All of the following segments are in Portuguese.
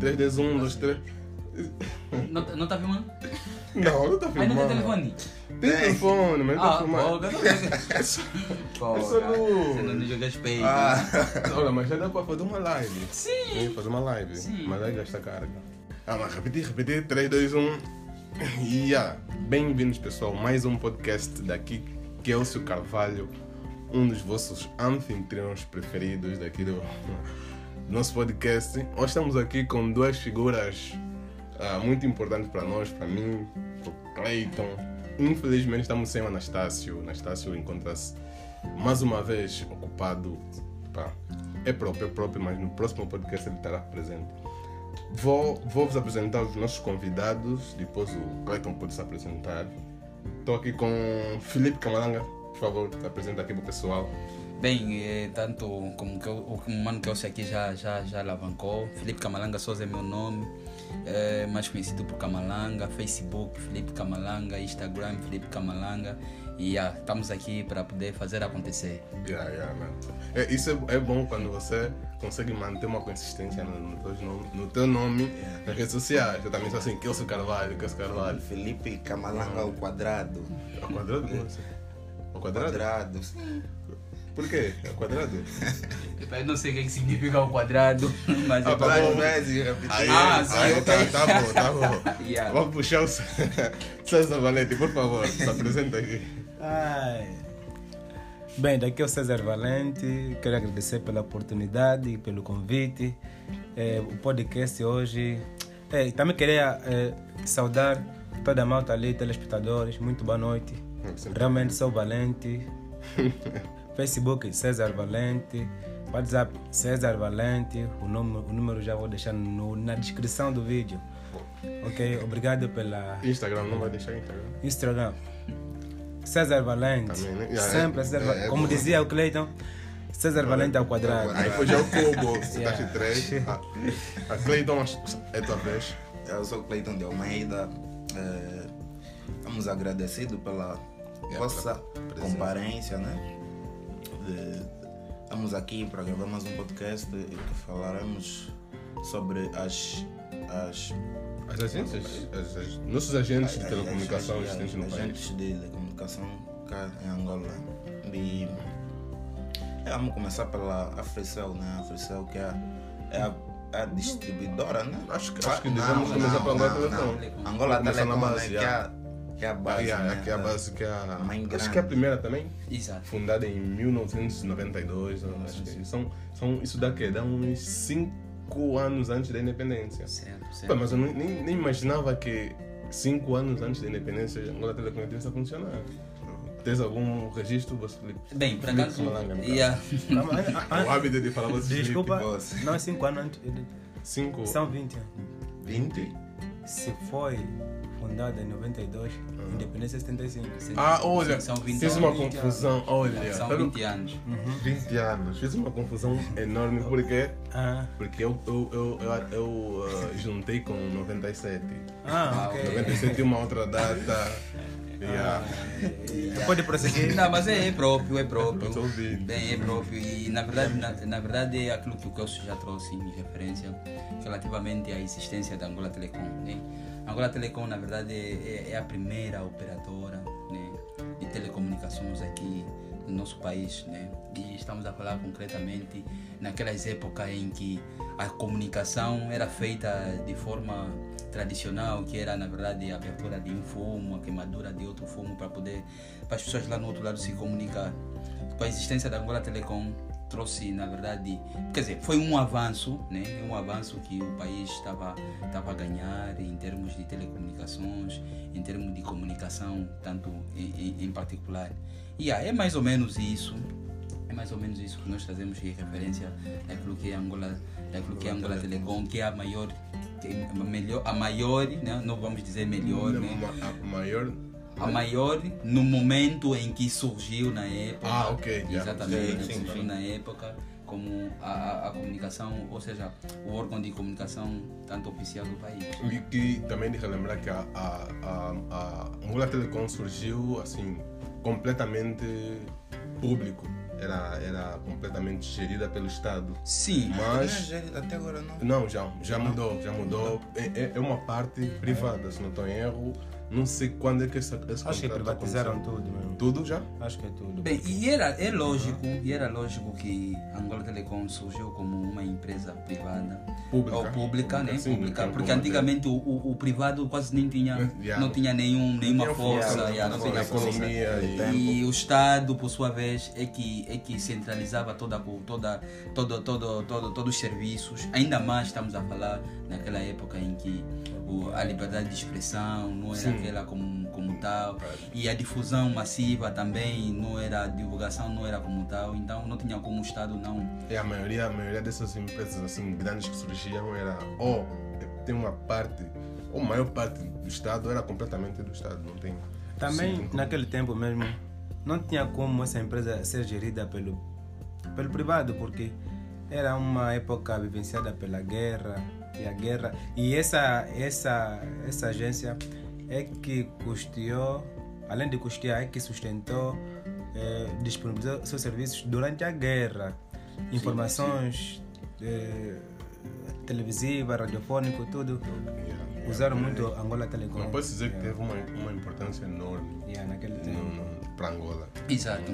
3, 2, 1, 2, 3. Não, não tá filmando? Não, não tá Ai, não tem filmando. telefone. Tem telefone, mas não tá Ah, filmando. eu É só no- Você não joga peito. Ah, Olha, mas já dá pra fazer uma live. Sim. Sim, fazer uma live. Sim. Mas aí gasta carga. Ah, mas repetir, repetir. 3, 2, 1. E yeah. Bem-vindos, pessoal. Mais um podcast daqui, Kelsio Carvalho, um dos vossos anfitriões preferidos daqui do nosso podcast. Hoje estamos aqui com duas figuras ah, muito importantes para nós, para mim, para o Clayton. Infelizmente estamos sem o Anastácio. Anastácio encontra-se mais uma vez ocupado. Pá, é próprio, é próprio, mas no próximo podcast ele estará presente. Vou, vou vos apresentar os nossos convidados, depois o Clayton pode se apresentar. Estou aqui com Felipe Camalanga, por favor, se apresenta aqui para o pessoal. Bem, eh, tanto como que eu- o mano que eu sei aqui já, já, já alavancou, Felipe Camalanga Souza é meu nome, eh, mais conhecido por Camalanga, Facebook Felipe Camalanga, Instagram Felipe Camalanga. E ah, estamos aqui para poder fazer acontecer. Yeah, yeah, man. É, isso é, é bom quando você consegue manter uma consistência no, no, teu, nome, no teu nome nas redes sociais. Eu também sou assim, Kelso Carvalho, Kelso Carvalho. Felipe Camalanga ao quadrado. Ao quadrado? Ao quadrado? Quadrado, sim. Por quê? Ao quadrado? Eu não sei o que que significa o quadrado, mas Ah, é tá pra- bom. Aí, Ah, sim, aí tá, tá bom, tá bom. Yeah. Vamos puxar o César Valente, por favor, se apresenta aqui. Ai. Bem, daqui é o César Valente. Quero agradecer pela oportunidade e pelo convite. É, o podcast hoje. É, e também queria é, saudar toda a malta ali, telespectadores. Muito boa noite. Realmente sou valente. Facebook César Valente. WhatsApp César Valente. O, nome, o número já vou deixar no- na descrição do vídeo. Ok? Obrigado pela Instagram, não vai deixar Instagram. Instagram. César Valente. Também, né? Yeah, Sempre é- César é- Valente. é Como bom. dizia o Cleiton, César Valente ao quadrado. Aí foi já o Cubo, citaste Yeah. três. A, a Cleiton, é tua vez. Eu sou Cleiton de Almeida. Estamos agradecidos pela vossa pela presença. comparência, né? De- Estamos aqui para gravar mais um podcast e que falaremos sobre as, as As agências, as, as, nossos agentes de telecomunicação existentes no país. agentes de telecomunicação cá em Angola. E é, vamos começar pela Africell, né? A Africell que é, a- é a, é a distribuidora, né? Acho que- acho que devemos começar pela Angola Telecom. Angola Telecom, né? Que é, a- que é a Ah, base. yeah, né? aqui é a base que é a. mãe Acho grande. que é a primeira também. Exato. Fundada em 1992. eu acho que são, são, isso daqui dá uns 5 anos antes da independência. Certo, Pô, certo. mas eu nem, nem, imaginava que 5 anos antes da independência a Angola Telecom ia funcionar. Tens algum registro, você Felipe? Bem, Felipe acaso. Yeah. Ah, ah, O hábito de falar você Desculpa, Boss. não é 5 anos antes. 5 São 20 anos. 20? Se foi fundada em 92, independência é 75. Ah, olha, São 20 fiz uma anos. confusão. Olha, São sabe- 20 anos. 20 anos. Fiz uma confusão enorme porque, Ah, porque eu, eu, eu, eu, eu, ah, juntei com 97. ah ok. 97 é uma outra data. Yeah. Pode prosseguir. Não, mas é, é próprio, é próprio. Eu tô ouvindo. Bem, é próprio. E na verdade, na, na verdade é aquilo que o Kelso já trouxe em referência relativamente à existência da Angola Telecom. Né? A Angola Telecom, na verdade, é, é a primeira operadora né, de telecomunicações aqui no nosso país. Né? E estamos a falar concretamente naquelas épocas em que a comunicação era feita de forma tradicional, que era na verdade a abertura de um fumo, a queimadura de outro fumo para poder para as pessoas lá no outro lado se comunicar. Com a existência da Angola Telecom trouxe na verdade, quer dizer, foi um avanço, né? Um avanço que o país estava estava a ganhar em termos de telecomunicações, em termos de comunicação, tanto em, em, em particular. E ah, é mais ou menos isso. Mais ou menos isso que nós trazemos de referência daquilo que é a Angola, daquilo que é a Angola Telecom, que é a maior, que é a melhor, a maior, né? não vamos dizer melhor, né? A maior. a maior no momento em que surgiu na época. Ah, ok. Exatamente, Sim, sim, surgiu sim. na época como a, a, a comunicação, ou seja, o órgão de comunicação tanto oficial do país. E que também de relembrar que a, a, a, a Angola Telecom surgiu assim, completamente público. Era, era completamente gerida pelo Estado. Sim, Mas. Mas até agora não. Não, já, já mudou, já mudou. É, é- é uma parte privada, se não estou em erro. Não sei quando é que essa, esse Acho que privatizaram tudo mesmo. Tudo já? Acho que é tudo. Bem, e era, é lógico, e era lógico que a Angola Telecom surgiu como uma empresa privada. Pública. Ou pública, né? Sim, Pública, porque como antigamente o, o, o privado quase nem tinha, Yeah. não tinha nenhum, nenhuma tinha força, força, yeah, não força, tinha força. economia e- Tempo. E o Estado, por sua vez, é que, é que centralizava toda, toda, todo, todo, todo, todos os serviços. Ainda mais estamos a falar naquela época em que a liberdade de expressão não era Sim. aquela como, como tal. E a difusão massiva também não era, a divulgação não era como tal. Então não tinha como o Estado não E a maioria, a maioria dessas empresas assim, grandes que surgiam era ou tem uma parte, ou maior parte do Estado era completamente do Estado, não tem. Também Sim. naquele tempo mesmo não tinha como essa empresa ser gerida pelo, pelo privado, porque era uma época vivenciada pela guerra e a guerra e essa essa essa agência é que custeou, além de custear, é que sustentou, eh, disponibilizou seus serviços durante a guerra, informações eh, televisivas, radiofônico, tudo. Yeah. Usaram muito Angola Telecom. Não posso dizer que Yeah. teve uma, uma importância enorme Yeah, naquele tempo. para Angola. Exato.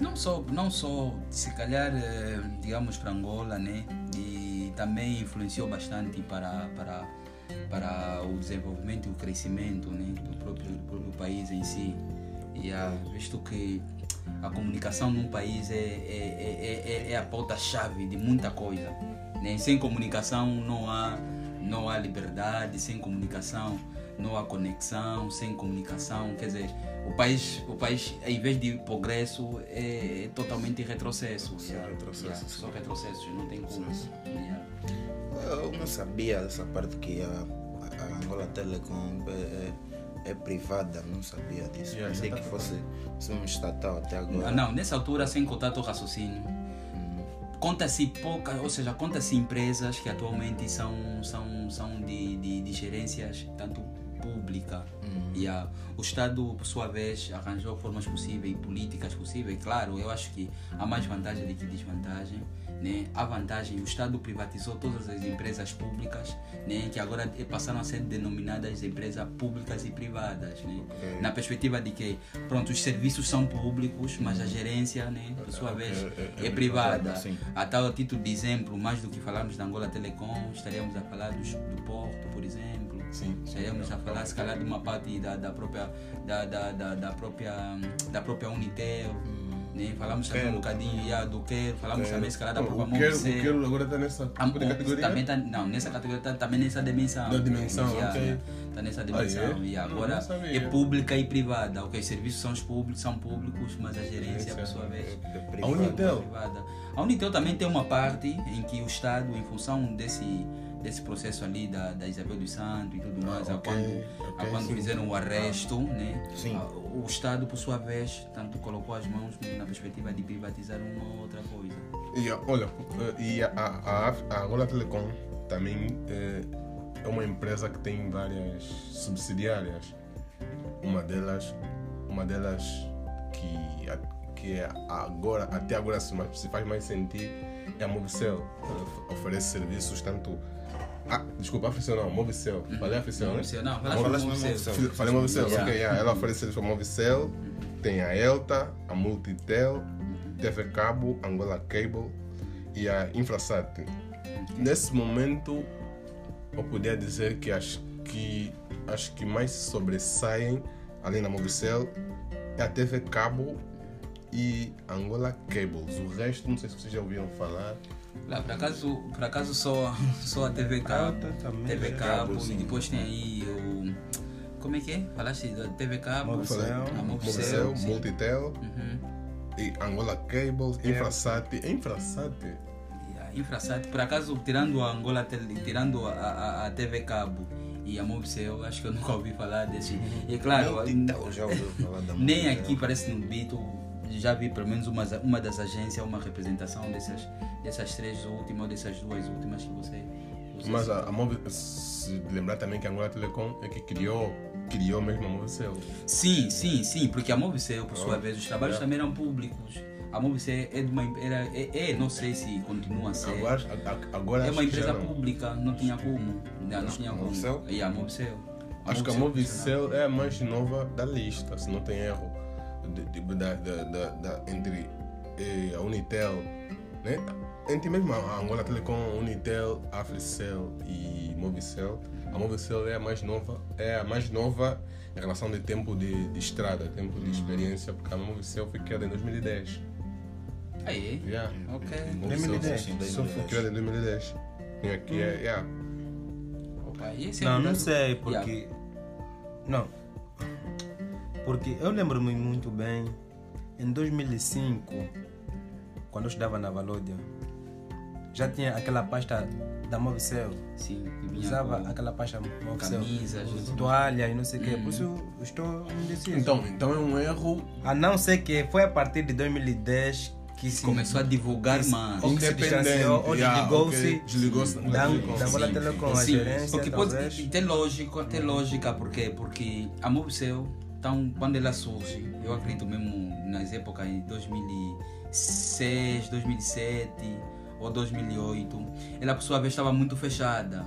Não só, não só se calhar, eh, digamos, para Angola, né? E também influenciou bastante para, para, para o desenvolvimento e o crescimento né? do, próprio, do próprio país em si. E ah, visto que a comunicação num país é, é, é, é, é a pauta-chave de muita coisa. Né? Sem comunicação não há, não há liberdade, sem comunicação não há conexão, sem comunicação, quer dizer, o país, o país em vez de progresso, é, é totalmente retrocesso. Só retrocesso, Yeah, sim. só retrocesso, não tem como. Yeah. Eu não sabia dessa parte que a, a Angola Telecom é, é, é privada, não sabia disso. Yeah, Pensei que fosse, fosse um estatal até agora. Ah, Não, nessa altura, sem contato ao raciocínio, conta-se pouca, ou seja, conta-se empresas que atualmente são, são, são de, de, de gerências tanto pública e a, o Estado, por sua vez, arranjou formas possíveis, políticas possíveis. Claro, eu acho que há mais vantagem do que desvantagem. Né? A vantagem, o Estado privatizou todas as empresas públicas, né? que agora passaram a ser denominadas empresas públicas e privadas. Né? Ok. Na perspectiva de que, pronto, os serviços são públicos, mas a gerência, né, por sua vez, é- é, é privada. privada, sim. A tal título de exemplo, mais do que falarmos da Angola Telecom, estaríamos a falar dos, do Porto, por exemplo. Sim. Estaríamos a falar, se calhar, de uma parte da, da própria da, da, da, da própria da própria Unitel. Né? Falamos também um bocadinho yeah, do Quero, falamos também, se calhar, da própria O quero, o quero agora está nessa A- o- categoria. Também tá, não, nessa categoria tá, também nessa dimensão. Da dimensão, ok. Tá nessa dimensão. é? E agora é pública e privada. Ok, os serviços são, os públicos, são públicos, mas a gerência, por sua vez, É. Unitel. privada. A Unitel também tem uma parte em que o Estado, em função desse, desse processo ali da, da Isabel dos Santos e tudo mais, a Ah, ok, quando, a ok, quando sim. fizeram o arresto, né? Sim. a- o Estado, por sua vez, tanto colocou as mãos na perspectiva de privatizar uma ou outra coisa. E a- olha, eh, e a, a, a, a Angola Telecom também eh, é uma empresa que tem várias subsidiárias. Uma delas, uma delas que, a- que é agora, até agora se, mais- faz mais sentir é a of- oferece serviços tanto. Ah, desculpa, Africel não, Movicel. Falei Africel, né? Não, Falaste Movicel. Falei Movicel, ok. yeah. Ela oferece serviço para Movicel, tem a Elta, a Multitel, TV Cabo, Angola Cable e a Infrasat. Nesse momento, eu poderia dizer que as que, as que mais sobressaem, além da Movicel, é a TV Cabo e Angola Cables. O resto, não sei se vocês já ouviram falar. Lá, por acaso, por acaso só, só a TV Cabo, Alta também, TV né? Cabo, e depois tem aí o. Como é que é? Falaste da TV Cabo, Movicel. a sim. Multitel Uhum. e Angola Cables, Infrasat. Infrasat. E a Infrasat, por acaso, tirando a Angola, tirando a, a, a TV Cabo e a Movicel, acho que eu nunca ouvi falar desse. E claro, Multitel, já ouviu falar da nem aqui parece no Bito já vi pelo menos uma, uma das agências, uma representação dessas, dessas três últimas ou dessas duas últimas que você. você Mas a, a Movi- se lembrar também que a Angola Telecom é que criou, criou mesmo a Movicel. Sim, sim, sim, porque a Movicel, por sua Oh, vez, os trabalhos yeah. também eram públicos. A Movicel é de uma era, é, é, não sei se continua a ser. Agora, agora é uma empresa pública, não tinha como. Não, não tinha como. Movicel? E a Movicel. Acho que a Movicel é a mais nova da lista, se não tem erro. De- de- da, da, da, da- entre eh, a Unitel, né? Entre mesmo a Angola Telecom, Unitel, Africell e Movicel. A Movicel é a mais nova, é a mais nova em relação de tempo de, de estrada, tempo de experiência, porque a Movicel foi criada em 2010. Aí, Yeah. ok. A Movicel 2010. Sim, Só foi 2010. criada em 2010. E aqui é, yeah. Opa, e esse é Não, não sei, Yeah. porque. Não. Porque eu lembro-me muito bem, em 2005, quando eu estudava na Valódia, já tinha aquela pasta da Movicel. Sim, Usava com aquela pasta Movicel. camisas. Toalha e não sei o quê. Por isso eu estou indeciso. Então, então é um erro A não ser que foi a partir de 2010 que se Começou a divulgar mais. Ou que se distanciou, ou yeah, desligou-se ok, Desligou-se da, da Sim, Telecom, a Sim, gerência, porque pode talvez. tem lógica, tem lógica, por quê? Porque a Mobicel, então, quando ela surge, eu acredito mesmo nas épocas de 2006, 2007 ou 2008, ela por sua vez estava muito fechada.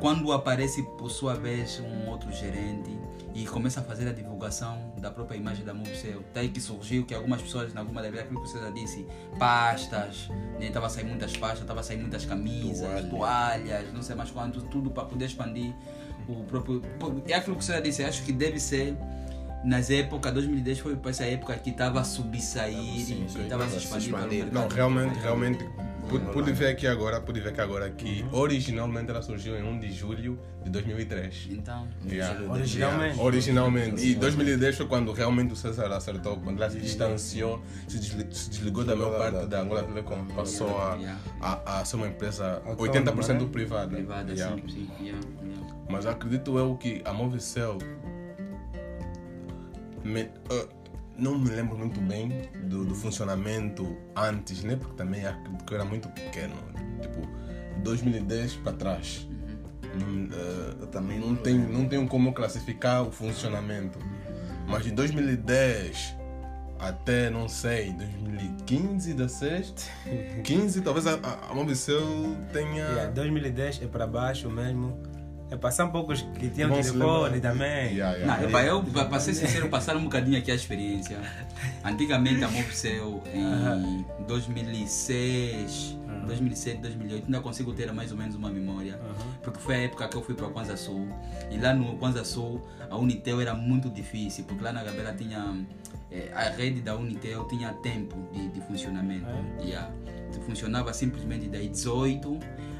Quando aparece por sua vez um outro gerente e começa a fazer a divulgação da própria imagem da Mobicel, daí que surgiu que algumas pessoas, em alguma vezes, aquilo que você já disse, pastas, né? tava a sair muitas pastas, tava a sair muitas camisas, Toalha. toalhas, não sei mais quanto, tudo para poder expandir o próprio. É aquilo que você já disse, acho que deve ser. Nas épocas, 2010 foi para essa época que estava a subir, sair Sim, e sim, estava a se tava a se expandir. Não, realmente, realmente. Pude, pude ver aqui agora, pude ver aqui agora que originalmente ela surgiu em 1 de julho de 2003. Então, Yeah. Originalmente. Yeah, Originalmente. E 2010 foi quando realmente o César acertou, quando ela se distanciou, se desli- se desligou da maior parte da Angola Telecom, passou a, a, a ser uma empresa Autônoma, 80% né? privada. privada, Yeah. sim, sim. Yeah, yeah. Mas acredito eu que a Movicel. Me, ah, não me lembro muito bem do, do funcionamento antes, né? Porque também acredito que eu era muito pequeno. Tipo, 2010 para trás. Ah, Eu também não, tenho, não tenho como classificar o funcionamento. Mas de 2010 até, não sei, 2015, 16, 15, talvez a, a, Movicel tenha. Yeah, 2010 é para baixo mesmo. É passar um poucos que tinham se telefone também. Yeah, Não, yeah. epa, eu, para ser sincero, passar um bocadinho aqui a experiência. Antigamente a Mobicel em 2006, 2007, 2008, ainda consigo ter mais ou menos uma memória. Porque foi a época que eu fui para o Kwanza Sul. E lá no Kwanza Sul, a Unitel era muito difícil, porque lá na Gabela tinha. eh, a rede da Unitel tinha tempo de, de funcionamento. Yeah. Funcionava simplesmente das 18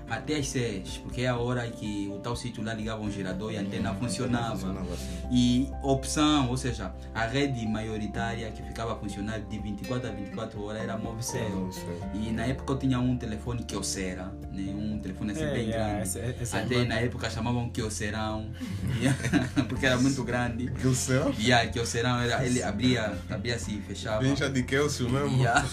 até as 6, porque é a hora que o tal sítio lá ligava um gerador e a antena funcionava. Funcionava assim. E opção, ou seja, a rede maioritária que ficava a funcionar de 24 a 24 horas era a Movicel. E na época eu tinha um telefone Kyocera, né? um telefone assim É, bem yeah, grande. esse é Até na época chamavam yeah, porque era muito grande. Que o? E a Kyocerão era, ele abria, abria-se e fechava. Vinha de Kelsey mesmo. Yeah.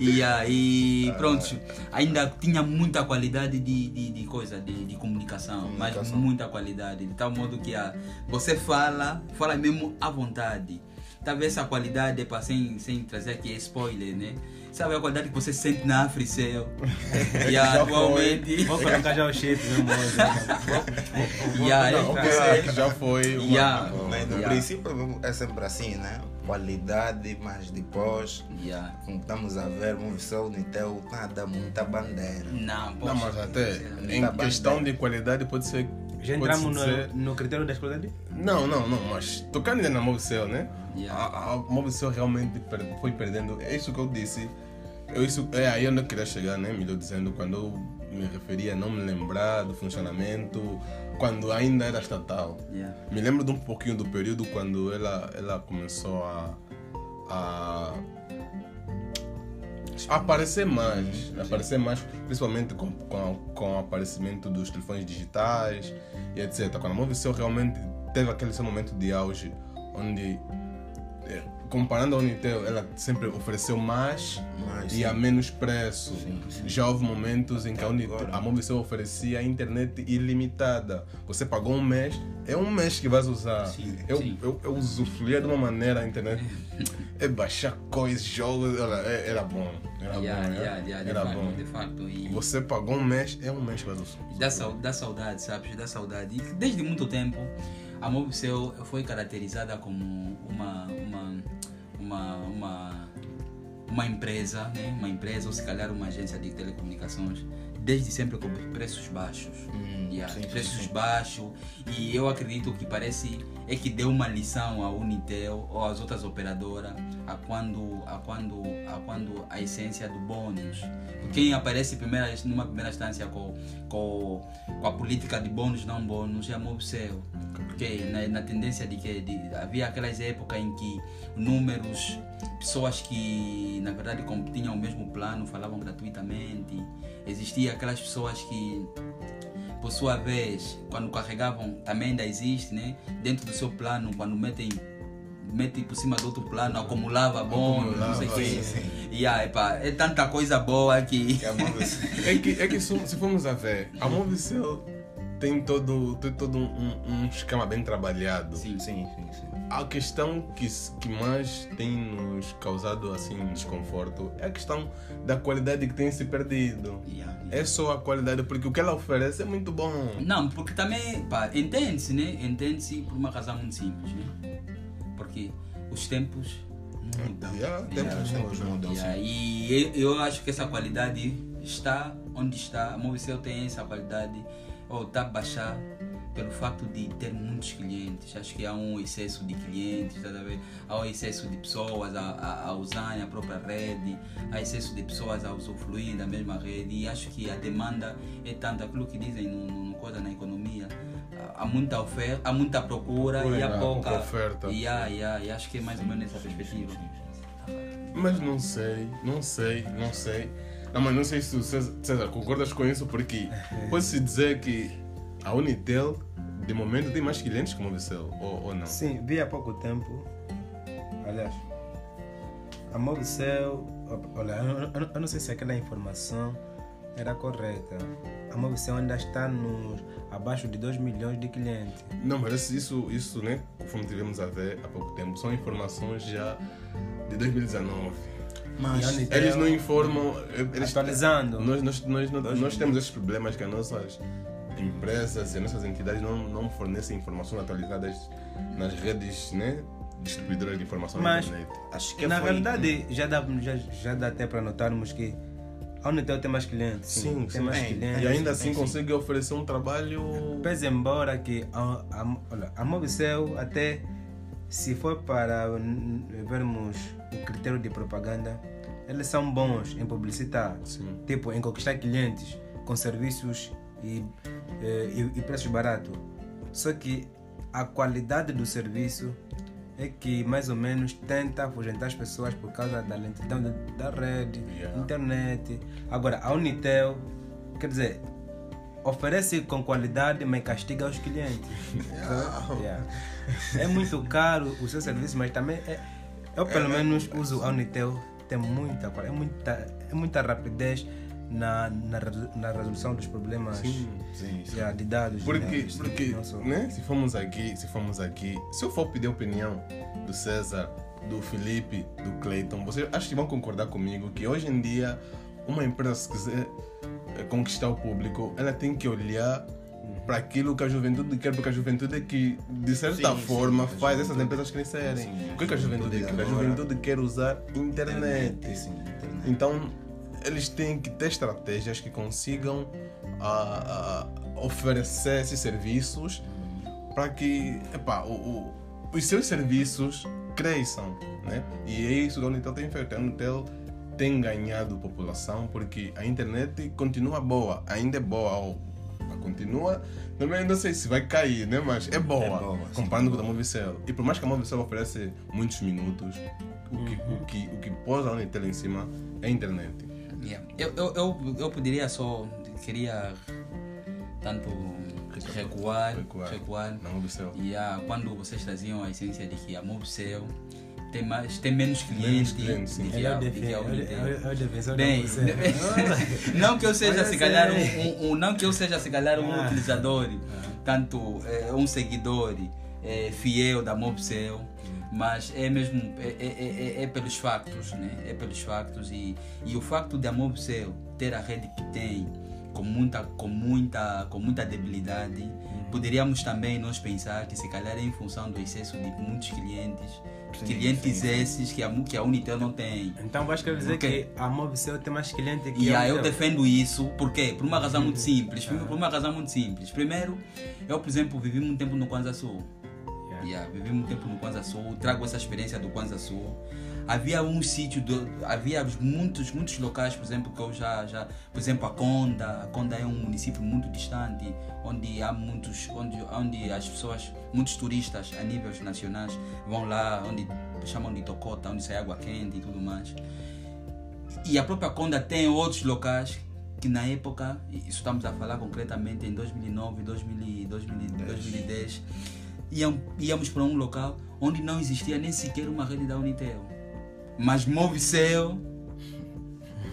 yeah, e pronto, ainda tinha muita qualidade de, de, de coisa, de, de comunicação, mas Comunicação. muita qualidade, de tal modo que ah, você fala, fala mesmo à vontade. Talvez essa qualidade, para sem, sem trazer aqui spoiler, né? Sabe a qualidade que você sente na Africell? e atualmente. Vou colocar já o chip mesmo hoje. e aí, Não, você- já foi uma... Yeah. Mas no Yeah. princípio é sempre assim, né? Qualidade, mas depois, Yeah. como estamos a ver, Movicel, Unitel, nada, muita bandeira. Não, Não, poxa, mas até em questão bem. de qualidade pode ser... Já entramos no, dizer- no critério da qualidade? Não, não, não, mas tocando ainda na Movicel, né? Yeah. A, a Movicel realmente per- foi perdendo. É isso que eu disse. Eu, isso, é aí onde eu queria chegar, né? Melhor dizendo, quando eu me referia a não me lembrar do funcionamento, quando ainda era estatal. Yeah. Me lembro de um pouquinho do período quando ela, ela começou a, a aparecer mais. Aparecer mais, principalmente com, com, com o aparecimento dos telefones digitais e etc. Quando a Movicel realmente teve aquele seu momento de auge, onde é, comparando a Unitel, ela sempre ofereceu mais Mas, e sim. a menos preço. Sim, sim. Já houve momentos em que a, Unitel, a Movicel oferecia internet ilimitada. Você pagou um mês, é um mês que vais usar. Sim, eu. Eu, eu usufruía de uma maneira a internet. É baixar coisas, jogos, é- era bom. Era bom, yeah, era, yeah, era bom. de facto. E Você pagou um mês, é um mês que vais usar. dá, sau- dá saudade, sabes? Dá saudade. E desde muito tempo, a Mobicel foi caracterizada como uma, uma, uma, uma, uma empresa, né? uma empresa ou se calhar uma agência de telecomunicações, desde sempre com preços baixos. Hum, Yeah, sim, preços sim. baixos e eu acredito que parece é que deu uma lição à Unitel ou às outras operadoras a quando a quando a quando a essência do bônus. Quem aparece primeira, numa primeira instância com, com, com a política de bônus não bônus é a Mobcel. Porque na, na tendência de que de, havia aquelas épocas em que números pessoas que na verdade tinham o mesmo plano falavam gratuitamente. Existia aquelas pessoas que por sua vez, quando carregavam, também ainda existe, né? Dentro do seu plano, quando metem mete por cima do outro plano, acumulava bônus, não sei o quê. sim, E aí, pá, é tanta coisa boa que. É que, é que se, se formos a ver, a Movicel tem todo, tem todo um, um esquema bem trabalhado. Sim, Sim, sim, sim. A questão que, que mais tem nos causado assim desconforto é a questão da qualidade que tem se perdido. Yeah, yeah. É só a qualidade, porque o que ela oferece é muito bom. Não, porque também, pá, entende-se, né? Entende-se por uma razão muito simples, né? Porque os tempos mudam. Yeah, tempos Os tempos mudam. mudam, sim. Yeah, e eu eu acho que essa qualidade está onde está. A Movicel tem essa qualidade, ou está a baixar pelo facto de ter muitos clientes. Acho que há um excesso de clientes, tá há um excesso de pessoas a, a, a usarem a própria rede, há excesso de pessoas a usufruir da mesma rede. E acho que a demanda é tanta, aquilo que dizem no, no, coisa na economia. Há muita oferta, há muita procura e há pouca oferta. E, há, e, há, e acho que é mais ou menos essa perspectiva. Mas não sei, não sei, não sei. Não, mas não sei se o César, César concordas com isso, porque pode-se dizer que a Unitel, de momento, tem mais clientes que a Movicel, ou, ou não? Sim, vi há pouco tempo. Aliás, a Movicel. Olha, eu, eu- eu não sei se aquela informação era correta. A Movicel ainda está nos, abaixo de 2 milhões de clientes. Não, mas isso- isso, isso, né, conforme tivemos a ver há pouco tempo, são informações já de 2019. Mas Eles não informam. Eles, Atualizando. Nós, nós, nós, nós, nós temos esses problemas que as nossas empresas e as nossas entidades não, não fornecem informações atualizadas nas redes né, distribuidoras de informação Mas- na internet. acho que Na foi- verdade, já dá, já, já dá até para notarmos que a Unitel tem mais clientes. Sim, tem sim. mais Tem. clientes. E ainda assim sim, sim. consegue oferecer um trabalho. Pese embora que a, a, olha, a Mobicel até se for para vermos o critério de propaganda, eles são bons em publicitar, Sim. tipo em conquistar clientes com serviços e, eh, e, e preços baratos. Só que a qualidade do serviço é que mais ou menos tenta afugentar as pessoas por causa da lentidão da, da rede, Yeah. internet. Agora, a Unitel, quer dizer, oferece com qualidade, mas castiga os clientes. Yeah. É muito caro o seu serviço, mas também é, eu pelo menos uso a Unitel, tem muita, é muita, é muita rapidez na, na, na resolução dos problemas Sim. Sim, sim. yeah, de dados. Porque, né? porque né, se formos aqui, se formos aqui, se eu for pedir a opinião do César, do Felipe, do Clayton, vocês acho que vão concordar comigo que hoje em dia uma empresa se quiser conquistar o público, ela tem que olhar para aquilo que a juventude quer, porque a juventude é que, de certa Sim, sim, forma, a faz essas empresas crescerem. Sim, o que, é a a juventude quer? A agora- juventude quer usar internet. Sim, internet. Então, eles têm que ter estratégias que consigam ah, ah, oferecer esses serviços para que epá, o- o- os seus serviços cresçam. Né? E é isso que a Unitel tem feito. A Unitel tem ganhado população porque a internet continua boa, ainda é boa. Continua, também não sei se vai cair, né? mas é boa, É boa, comparando com a Movicel. E por mais que a Movicel oferece muitos minutos, o que, o que, o que pôs a Unitel em cima é a internet. Yeah. Eu, eu, eu, eu poderia só, queria tanto recuar, Recuar. recuar. Na Movicel. E ah, quando vocês traziam a essência de que a Mobcel tem, mais, tem menos clientes é o é defensor Bem, não que eu seja Olha se calhar sério. um, um- não que eu seja se calhar um Ah. utilizador, tanto eh, um seguidor eh, fiel da Mobcel, mas é mesmo é, é, é- é pelos factos, né? É pelos factos e, e o facto de a Mobcel ter a rede que tem com muita com muita com muita debilidade, poderíamos também nós pensar que se calhar é em função do excesso de muitos clientes, Sim, clientes sim, sim. esses que a, que a Unitel não tem. Então vais querer dizer que a Mobcel tem mais cliente que E a aí eu defendo isso, por quê? Por uma razão muito simples. Ah. Por uma razão muito simples. Primeiro, eu, por exemplo, vivi muito tempo no Kwanza Sul. Yeah. Yeah, vivi muito tempo no Kwanza Sul, trago essa experiência do Kwanza Sul. Havia um sítio, havia muitos, muitos locais, por exemplo, que eu já, já, por exemplo, a Conda, a Conda é um município muito distante, onde há muitos, onde, onde as pessoas, muitos turistas a níveis nacionais vão lá, onde chamam de Tocota, onde sai água quente e tudo mais. E a própria Conda tem outros locais que na época, isso estamos a falar concretamente em 2009, 2000, 2000, 2010, iam, íamos para um local onde não existia nem sequer uma rede da Unitel. Mas Movicel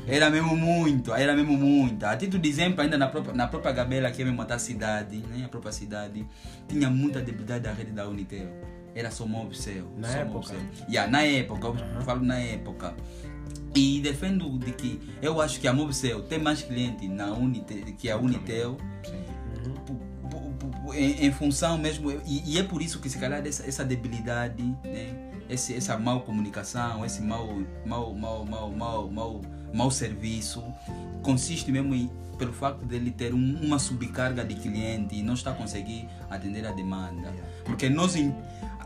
era mesmo muito, era mesmo muito. A título de exemplo, ainda na própria, na própria Gabela, que é mesmo a cidade, né? a própria cidade, tinha muita debilidade da rede da Unitel. Era só Movicel. Na só época? Yeah, na época, eu falo na época. E defendo de que eu acho que a Movicel tem mais cliente na Unitel, que a Unitel pu- pu- em, em função mesmo e, e é por isso que se calhar essa, essa debilidade né? Esse, essa mal comunicação esse mau mau mau mau mau mau, mau serviço consiste mesmo em, pelo facto dele ter um- uma subcarga de cliente e não está a conseguir atender a demanda. Porque nós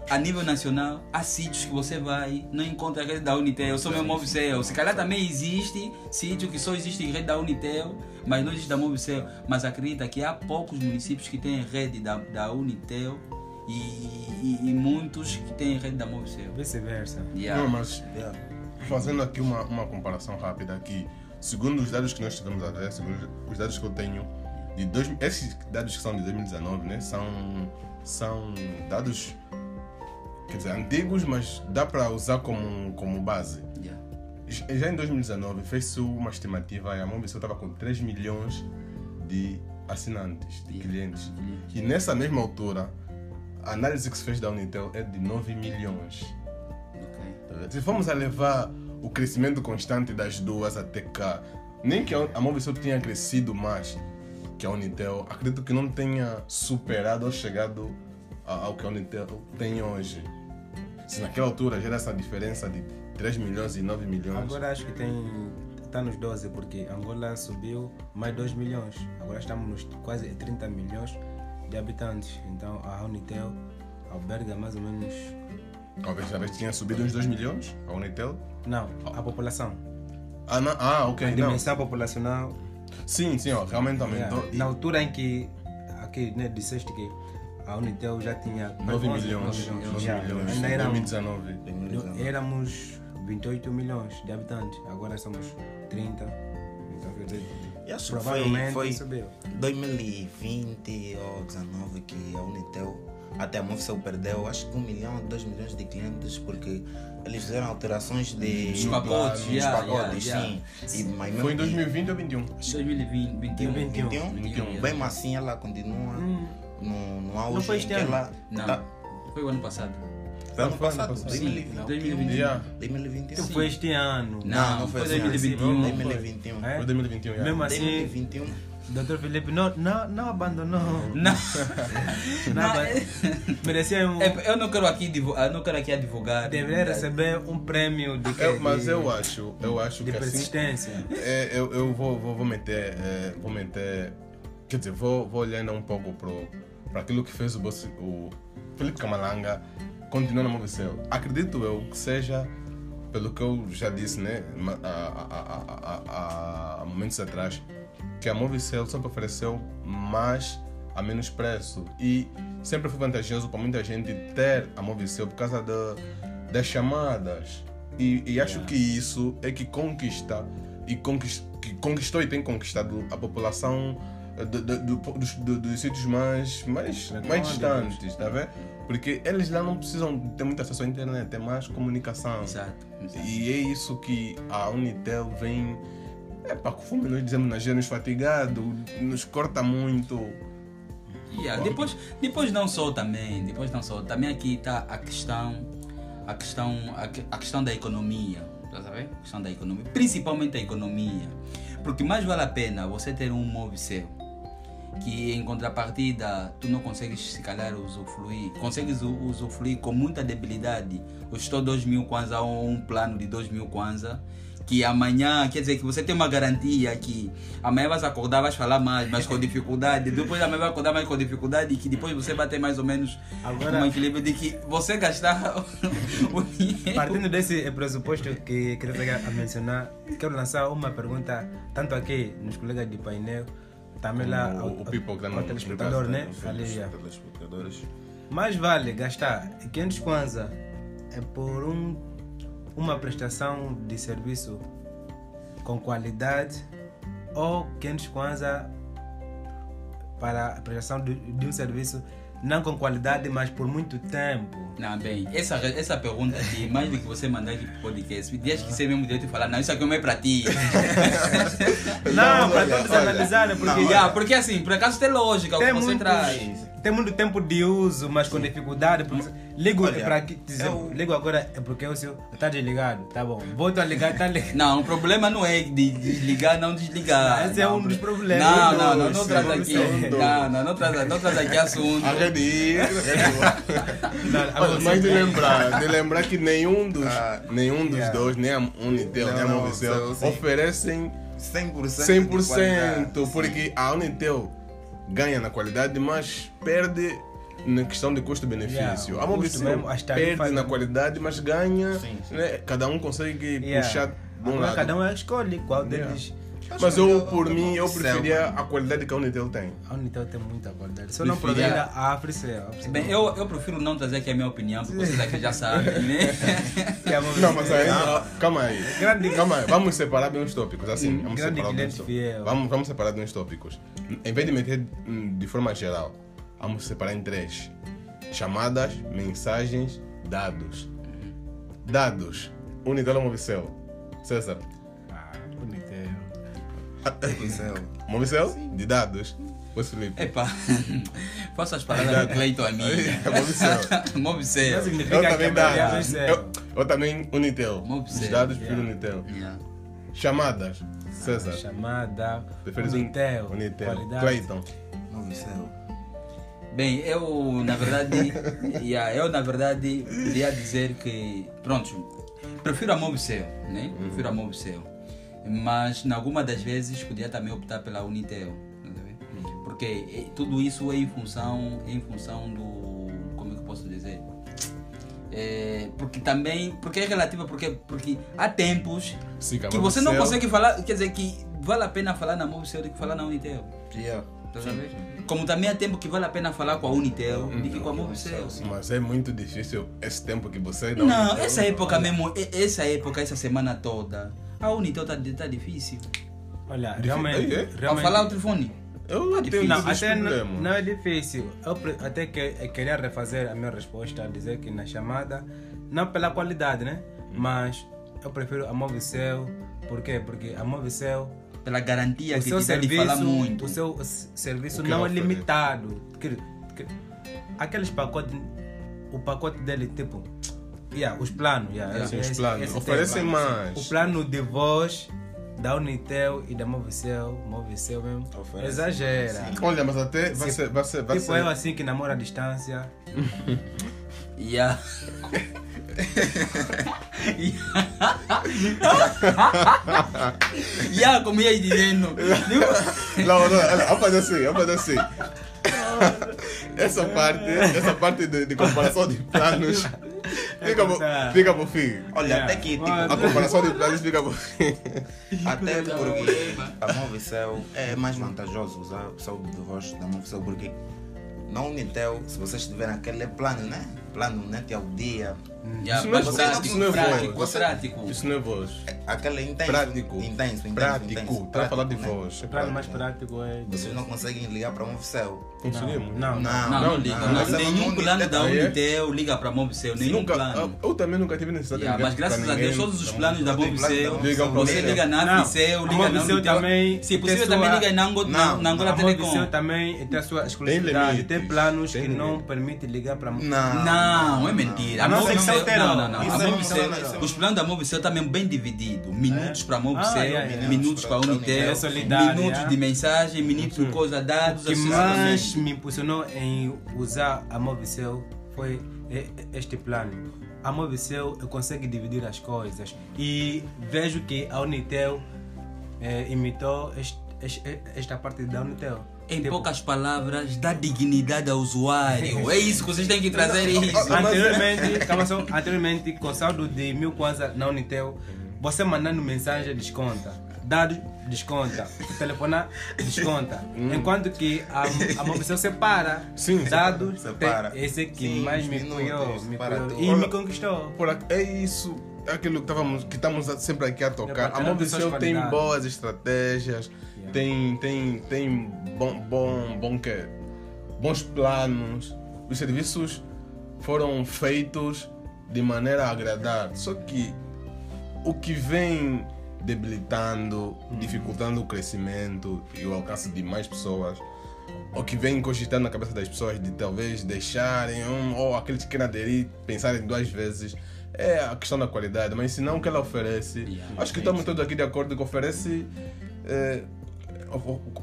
a nível nacional há sítios que você vai não encontra a rede da Unitel só mesmo Movicel se calhar também existe sítio que só existe rede da Unitel mas não existe da Movicel mas acredita que há poucos municípios que têm rede da, da Unitel e, e- e muitos que têm rede da Movicel Vice-versa. Yeah. Não, mas Yeah. fazendo aqui uma, uma comparação rápida aqui, segundo os dados que nós tivemos a ver, segundo os dados que eu tenho, de dois, esses dados que são de 2019, né, são, são dados quer dizer, antigos, mas dá para usar como, como base. Yeah. Já em 2019 fez-se uma estimativa e a Mobicel estava com 3 milhões de assinantes, de Yeah. clientes. Clientes. E nessa mesma altura, a análise que se fez da Unitel é de 9 milhões. Ok. Se formos a levar o crescimento constante das duas até cá, nem que a Movistar tenha crescido mais que a Unitel, acredito que não tenha superado ou chegado ao que a Unitel tem hoje. Se naquela altura já era essa diferença de 3 milhões e 9 milhões. Agora acho que tem. Está nos 12, porque Angola subiu mais 2 milhões. Agora estamos nos quase 30 milhões de habitantes. Então a Unitel alberga mais ou menos. Talvez já tinha subido uns 2 milhões a Unitel. Não, a população. Ah, não, ah ok. a Não. dimensão populacional. Sim, sim, ó, realmente aumentou. Yeah. Na altura em que aqui né, disseste que a Unitel já tinha 9 11, milhões. 9 9 Yeah. milhões. Ainda Em éramos, 2019. 2019. éramos 28 milhões de habitantes, agora somos 30. Então, quer dizer, E acho que foi, provavelmente foi subiu. 2020 ou 19 que a Unitel, até a Movicel perdeu, acho que 1 milhão, 2 milhões de clientes, porque eles fizeram alterações de. Os pacotes, dos yeah, pacotes, yeah, sim. E, mas mesmo Foi em que- 2020 ou 21? 2020, 21. 21. 21, 21, Bem assim ela continua Hum, no, no auge Não foi este ano? ela. Não, tá- foi o ano passado. Foi ano passado, passado. 2021. 2021. Yeah. 2021. foi este ano. Não, não foi foi assim, 2021. 2021. É? Foi 2021, yeah. Mesmo assim, 2021. Dr. Felipe não, não, não abandonou. Não, Não é- Merecia um. é- eu não quero aqui, divu- eu não quero aqui advogar. Deveria receber um prêmio de? Eu- mas de, eu acho, eu acho de que assim, persistência. é, eu, eu vou, vou, vou meter, é, vou meter, quer dizer, vou, vou olhando um pouco para aquilo que fez o, o Felipe Camalanga continuar na Movicel. Acredito eu que seja, pelo que eu já disse, né, há, momentos atrás, que a Movicel sempre ofereceu mais a menos preço e sempre foi vantajoso para muita gente ter a Movicel por causa da- das chamadas. E, e acho que isso é que conquista e conquis- que conquistou e tem conquistado a população do- do- do- dos, do- dos sítios mais, mais, mais distantes, tá vendo? Porque eles lá não precisam ter muita acesso à internet, é mais comunicação. Exato. exato. E é isso que a Unitel vem. É para como nós dizemos gíria, nos fatigado, nos corta muito. Yeah, depois, depois não só também, depois não só, também aqui está a questão, a questão, a, a questão da economia, tá sabendo? A questão da economia, principalmente a economia, porque mais vale a pena você ter um Movicel que em contrapartida tu não consegues se calhar usufruir, consegues usufruir com muita debilidade os teus 2 mil kwanza ou um plano de 2 mil kwanza que amanhã, quer dizer que você tem uma garantia que amanhã vais acordar, vais falar mais, mas com dificuldade, depois amanhã vai acordar mais com dificuldade e que depois você vai ter mais ou menos Agora- um equilíbrio de que você gastar o dinheiro. Partindo desse pressuposto que queria a mencionar, quero lançar uma pergunta, tanto aqui nos colegas de painel, também lá O- o people que tá no- telespectador, né? Os Ali, já. telespectadores. Mais vale gastar 500 kwanza é por um, uma prestação de serviço com qualidade ou 500 kwanza para a prestação de, de um serviço não com qualidade, mas por muito tempo. Não, bem, essa, essa pergunta aqui, mais do que você mandar aqui pro podcast, deixa que você mesmo direito falar, não, isso aqui não é para ti. Não, para todos analisarem, porque Não, Yeah, porque assim, por acaso tem lógica o que tem você muito, traz. Tem muito tempo de uso, mas com dificuldade. Porque, ligo Olha, é para que dizer, eu- ligo agora é porque o seu está desligado, tá bom. Volto a ligar, tá ligado. Não, o problema não é de desligar, não desligar. Esse é um dos problemas. Não, não, não, não traz aqui. sim. Não, não, não traz, não traz aqui assunto. A rede ir. Não, Olha, agora mas de lembrar, de lembrar que nenhum dos, Ah, nenhum dos yeah. dois, nem a Unitel, Não, nem a não, Movicel, sim. oferecem 100%. 100%, de porque a Unitel ganha na qualidade, mas perde na questão de custo-benefício. Yeah, a tarifas- perde na qualidade, mas ganha. Sim, sim. né, cada um consegue Yeah. puxar de um Agora lado. cada um escolhe qual Yeah. deles. Mas eu, por mim, eu preferia a qualidade que a Unitel tem. A Unitel tem muita qualidade. Só não Preferia- provém da a Africell Bem, eu, eu prefiro não trazer aqui a minha opinião, porque vocês aqui já sabem, né? é Não, mas aí, calma aí. Grande- Calma aí, vamos separar bem os tópicos, assim. Vamos Grande separar bem cliente os tópicos. fiel. Vamos, vamos separar bem os tópicos. Em vez de meter hum, de forma geral, vamos separar em três: chamadas, mensagens, dados. Dados. Unitel ou Movicel? César. Ah, Unitel. Movicel. Movicel? De dados. Pois Felipe. Epa, faça as palavras do Cleiton a mim. Movicel. Não Movicel. significa Eu também maioria dados. dos é- Eu, eu também Unitel. Movicel. Os dados prefiro Unitel. Yeah. Chamadas. César. Chamada. Preferes Unitel. Unitel. Clayton. Movicel. Bem, eu na verdade, yeah, eu na verdade queria dizer que, pronto, prefiro a Movicel, né? Prefiro a Movicel. Mas, em alguma das vezes, podia também optar pela Unitel. Porque eh, tudo isso é em função, é em função do. Como é que eu posso dizer? É, porque também. Porque é relativa, porque, porque há tempos Sim, que você não consegue falar. Quer dizer, que vale a pena falar na Movicel do que falar na Unitel. Yeah. Tá? Como também há tempo que vale a pena falar com a Unitel do que com a Movicel. Mas é muito difícil esse tempo que você não. Não, essa época mesmo, e- essa época, essa semana toda, a Unitel tá, tá difícil. Olha, Difí- realmente. É? Ao realmente falar o telefone. Eu não tenho difícil. Não, até não, não é difícil. Eu pre- até que eu queria refazer a minha resposta, dizer que na chamada, não pela qualidade, né? Mas eu prefiro a Movicel. Por quê? Porque a Movicel, Pela garantia o que seu te serviço, falar muito. o seu serviço O não é limitado. Que- que- Aqueles pacotes, o pacote dele, tipo, yeah, os planos, yeah, Yeah. esse- Sim, os esse- planos. esse Oferecem tem. mais. O plano de voz da Unitel e da Movicel, Movicel mesmo, Oferece. exagera. Olha, mas até vai Sim. ser. Vai ser, vai Tipo ser eu assim que namoro à distância. Yeah. yeah, como ia dizendo. Não, não, vamos fazer assim, vamos fazer assim. essa parte, essa parte de, de comparação de planos fica, Tá. fica pro fim. Olha, Yeah. até que tipo, A comparação de planos fica pro fim. Até porque a Movicel é mais vantajoso usar o saúde de voz da Movicel porque na Unitel, se vocês tiverem aquele plano, né? plano net ao dia. Yeah, Isso não é mas voz, prático, isso não é prático, voz. prático. Isso não é voz. Aquele intenso. Prático. Intenso, intenso. Prático. intenso, Está a falar de né? voz. É O plano prático. mais prático é. Vocês não conseguem ligar para um Movicel. Conseguimos. Não, não. Não, Não, não liga. não, não, nenhum não- plano da Ah, é? Unitel liga para Mobicel, nenhum Nunca, plano. eu também nunca tive necessidade Yeah, de ligar mas graças a Deus, todos os planos da Mobicel, você Mobicel. liga na Não, Mobicel, liga na Mobicel Unitel. também Se tem possível, também liga na Ango- na Não, na Angola A Mobicel Telecom. também tem a sua exclusividade. Tem planos tem que não permitem ligar para. Não. Não, é mentira. A Não, Mobicel, Mobicel não, não, não. Isso A é Mobicel, Mobicel, isso é os planos da Mobicel também bem divididos. Minutos para Mobicel, Ah, yeah, yeah. minutos para Unitel, É minutos de mensagem, minutos de coisa, dados, O que mais acessórios. me impulsionou em usar a Mobicel foi este plano. A Mobicel eu consegue dividir as coisas e vejo que a Unitel eh, imitou este- este- esta parte da Unitel. Em poucas palavras, dá dignidade ao usuário. É isso que vocês têm que trazer isso. Anteriormente, calma só, anteriormente, com saldo de mil kwanza na Unitel, você mandando mensagem desconta, dados desconta, telefonar desconta. Enquanto que a, a Mobicel separa Sim, dados, separa. tem- esse que Sim, mais me cunhou, me cunhou tudo. e Olha- me conquistou. Por aqui- é isso, aquilo que, estávamos, que estamos sempre aqui a tocar. A Mobicel tem qualidade. boas estratégias. Tem, tem, tem bom, bom, bom que, bons planos. Os serviços foram feitos de maneira a agradar. Só que o que vem debilitando, dificultando o crescimento e o alcance de mais pessoas, o que vem cogitando na cabeça das pessoas de talvez deixarem, um, ou aqueles que querem aderir, pensarem duas vezes, é a questão da qualidade. Mas se não o que ela oferece, Yeah, acho que estamos todos aqui de acordo que oferece. eh,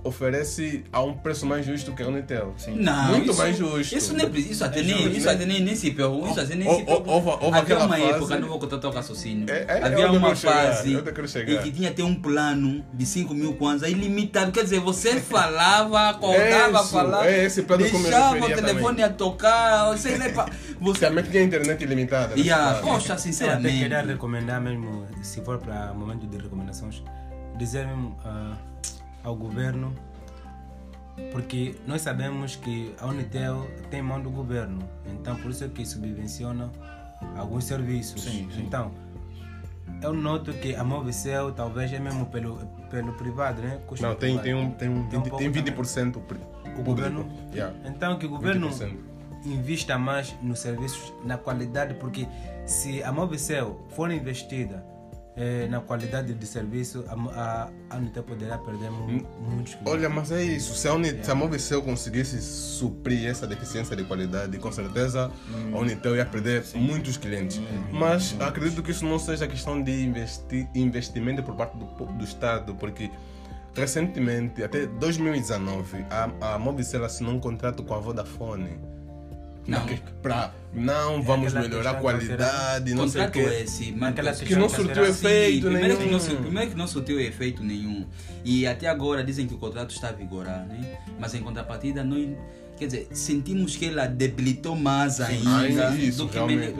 oferece a um preço mais justo que a Unitel. Não, Muito isso, mais justo. Isso, nem, precisa- isso até É nem, justo, isso né? até nem, nem se pergunta. Isso até nem se pergunta. ou- houve- houve Havia aquela uma fase- época, não vou contar o raciocínio. É- é- é Havia uma fase é chegar. em que tinha até um plano de 5 mil kwanza ilimitado. Quer dizer, você falava, acordava, Isso, falava, é esse plano deixava o telefone também. a tocar. Sei lá, pá, você... Também tinha internet ilimitada. Yeah, plano. poxa, Eu até sinceramente. queria recomendar mesmo, se for para momento de recomendações, dizer mesmo ah, ao governo, porque nós sabemos que a Unitel tem mão do governo, então por isso é que subvenciona alguns serviços. Sim, sim. Então, eu noto que a Movicel talvez é mesmo pelo, pelo privado, né? Custo Não, tem, tem, um, tem, um, Tem um 20, pouco tem também. 20% pri- O público. governo? Yeah. Então que o governo 20%. invista mais nos serviços, na qualidade, porque se a Mobicel for investida eh, na qualidade de serviço, a, a, a Unitel poderá perder mu- muitos clientes. Olha, mas é isso. Se a, Uni, se a Mobicel conseguisse suprir essa deficiência de qualidade, com certeza a Unitel ia perder muitos clientes. Mas acredito que isso não seja questão de investi, investimento por parte do, do Estado, porque recentemente, até 2019, a, a assinou um contrato com a Vodafone. Não. Para não vamos aquela melhorar a qualidade, não sei o quê. é esse, mas Naquela que Que não surtiu efeito primeiro, nenhum. que não, primeiro que não surtiu efeito nenhum. E até agora dizem que o contrato está a vigorar, né? Mas em contrapartida, nós, quer dizer, sentimos que ela debilitou mais ainda isso, do,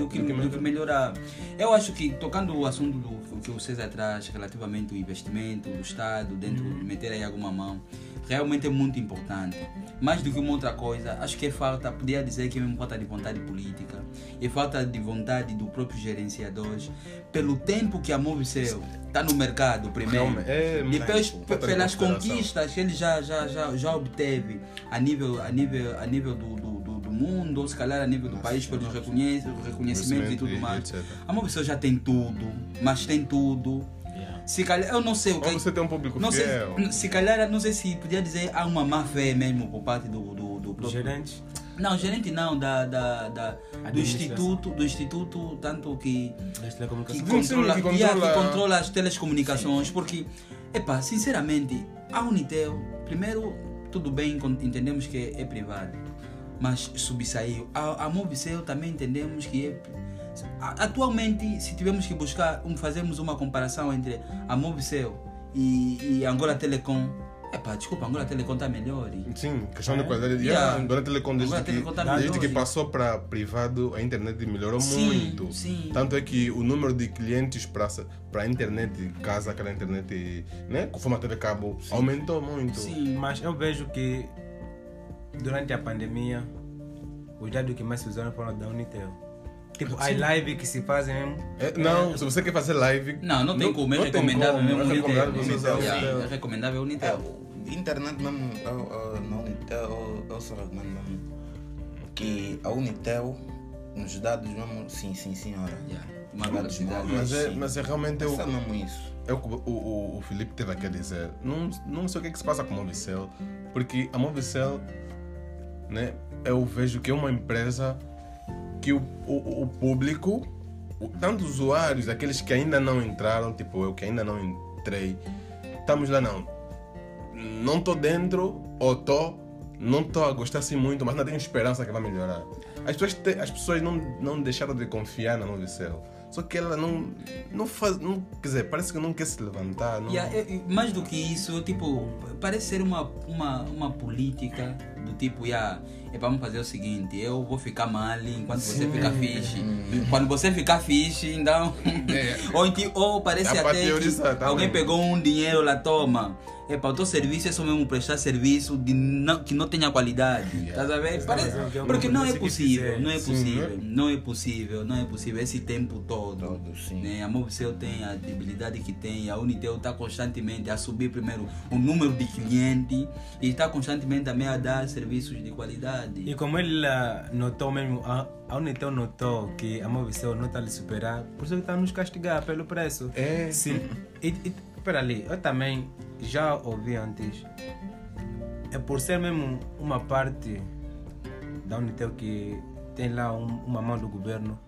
que do, do melhorar. Eu acho que, tocando o assunto do que o César traz relativamente ao investimento do Estado, dentro de meter aí alguma mão, realmente é muito importante. Mais do que uma outra coisa, acho que é falta, podia dizer que é mesmo falta de vontade política, é falta de vontade do próprio gerenciadores, pelo tempo que a Movicel está no mercado, primeiro. É Depois, pelas conquistas que ele já, já, já, já obteve a nível, a nível, a nível do, do, do, do mundo, ou se calhar a nível do país, pelos reconhece, reconhecimentos e tudo e mais. etc. A Movicel já tem tudo, mas tem tudo. Se calhar, eu não sei o que. Ou você tem um público não fiel. sei, se calhar, não sei se podia dizer há uma má fé mesmo por parte do, do, do próprio- gerentes, Não, gerente não, da, da, da- do instituto, do instituto, tanto que que telecomunicações. Sim, sim, controla, que controla- que controla as telecomunicações, porque, epá, sinceramente, a Unitel, primeiro, tudo bem, entendemos que é privado, mas subsaiu. A, a Movicel também entendemos que é. Atualmente, se tivermos que buscar, um, uma comparação entre a Movicel e, e Angola Telecom, epá, desculpa, a Angola Telecom está melhor. e- Sim, questão de É? qualidade. Yeah. Yeah. Agora a Telecom, desde, Agora a que, Telecom tá desde melhor, que sim. passou para privado, a internet melhorou Sim, muito. sim. Tanto é que o número de clientes para a internet de casa, aquela internet, né, conforme a TV cabo, aumentou muito. Sim, Mas eu vejo que durante a pandemia, os dados que mais se usaram foram da Unitel. Tipo, as live que se fazem mesmo. É, não, se você quer fazer live. Não, não tem como, é não recomendável como, mesmo É recomendável Unitel. Unitel. É recomendável o É, Unitel. o internet mesmo, eu, eu, não, eu, eu só recomendo mesmo que a Unitel, nos dados mesmo, sim, sim, senhora. Yeah, Uma Dados velocidade. móveis, Mas é, sim. mas é realmente eu, mesmo isso. é o que o, o, o Felipe teve aqui a dizer. Não, não sei o que, é que se passa com a Movicel, porque a Movicel, né, eu vejo que é uma empresa que o, o, o público, o- tanto os usuários, aqueles que ainda não entraram, tipo eu que ainda não entrei, estamos lá não. Não estou dentro, ou estou, não estou a gostar assim muito, mas não tenho esperança que vai melhorar. As pessoas, te- as pessoas não, não deixaram de confiar na Movicel. Só que ela não, não faz, não, quer dizer, parece que não quer se levantar. Não, Yeah, é- é- mais do que isso, tipo, parece ser uma, uma, uma política do tipo, yeah, é vamos fazer o seguinte, eu vou ficar mal enquanto você fica fixe. Quando você ficar fixe, então. ou, enti- ou parece Dá até que tá alguém pegou um dinheiro lá, toma. É para o teu serviço é só mesmo prestar serviço de não, que não tenha qualidade. Tá a ver? Parece, Mas é porque não é possível, não é Sim, possível, não é possível, não é possível esse tempo todo. Todo, sim. Né? A Movicel tem a debilidade que tem, a Unitel está constantemente a subir primeiro o número de clientes e está constantemente também a dar serviços de qualidade. E como ele lá notou mesmo, a, a Unitel notou que a Movicel não está a lhe superar, por isso que está a nos castigar pelo preço. É. Sim. E, e, espera ali, eu também já ouvi antes. É por ser mesmo uma parte da Unitel que tem lá um- uma mão do governo.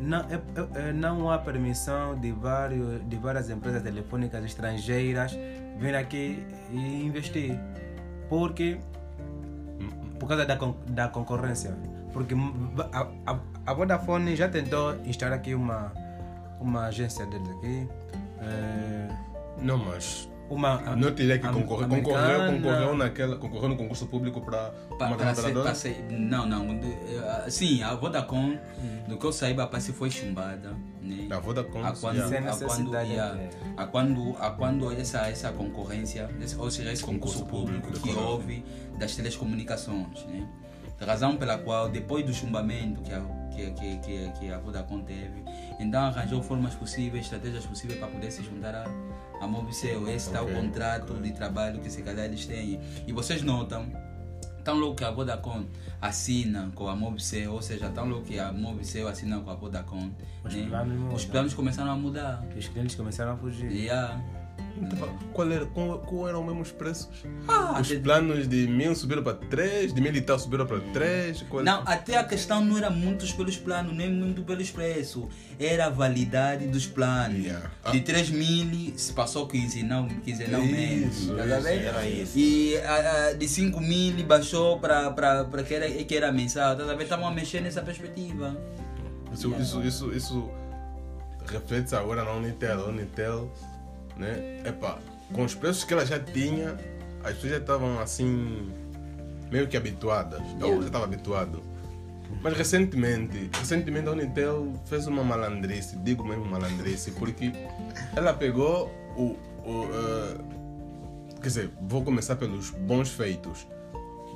Não, é- é- é- não há permissão de, vários, de várias empresas telefônicas estrangeiras vir aqui e investir. Porque por causa da, da concorrência. Porque a, a, a Vodafone já tentou instalar aqui uma, uma agência deles aqui. É, Não, mas uma, não teria que concorrer. Concorreu, concorreu, naquela, concorreu no concurso público para Pa- uma ser- não, não. de- eh, Sim, a Vodacom, do que eu saiba, parece que foi chumbada. Né? A Vodacom, a quando, yeah. A quando, yeah, é. a quando, a quando essa, essa concorrência, esse- ou seja, esse concurso, Concurso público, público, que claro. houve das telecomunicações. Né? Razão pela qual, depois do chumbamento que a, que, que, que, que a Vodacom teve, então arranjou formas possíveis, estratégias possíveis para poder se juntar a, a Mobicel. Esse está Ok, o contrato de trabalho que se calhar eles têm. E vocês notam tão louco que a Vodacom assina com a Mobicel, ou seja, tão louco que a Mobicel assina com a Vodacom, Os né? planos os planos começaram a mudar. Os clientes começaram a fugir. Yeah. Então, qual, era, qual, qual eram mesmo os preços? Ah, os de- planos de mil subiram para três, de mil e tal subiram para três. Qual... Não, até a questão não era muito pelos planos, nem muito pelos preços. Era a validade dos planos. Yeah. De 3 mil se passou quinzenal, quinzenalmente. Isso, tá a ver? isso, era isso. E a, a, de 5 mil baixou para que era, que era mensal. Tá ver? Estamos a mexer nessa perspectiva. Isso, isso, isso, isso reflete agora na Unitel. Unitel, né? Com os preços que ela já tinha, as pessoas já estavam assim, meio que habituadas. Eu já estava habituado. Mas recentemente, recentemente a Unitel fez uma malandrice, digo mesmo malandrice, porque ela pegou o. o eh, quer dizer, vou começar pelos bons feitos.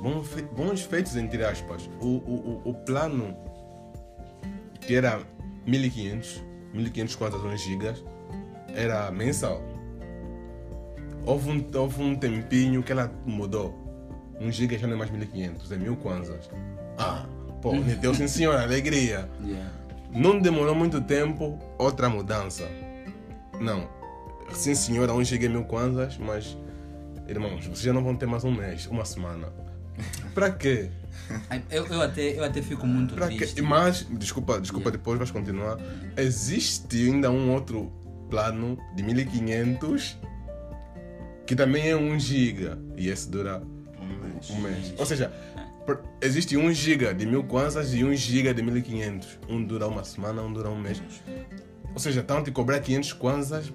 Bons, fe- bons feitos, entre aspas. O, o, o, o plano que era 1500, 1500 quantas 1 gigas, era mensal. Houve um, houve um tempinho que ela mudou. 1 giga já não é mais 1500, é 1000 kwanzas. Ah, pô, deu sim senhor, alegria. Yeah. Não demorou muito tempo, outra mudança. Não, sim senhora, 1 giga é 1000 kwanzas, mas irmãos, vocês já não vão ter mais um mês, uma semana. Pra quê? Eu, eu, até, eu até fico muito Pra triste. Mas, desculpa, desculpa, depois vais continuar. Existe ainda um outro plano de 1500 que também é 1 giga e esse dura Um mês. um mês. Ou seja, existe 1 giga de 1000 kwanzas e 1 giga de 1500. Um dura uma semana, um dura um mês. Ou seja, estão a te cobrar 500 kwanzas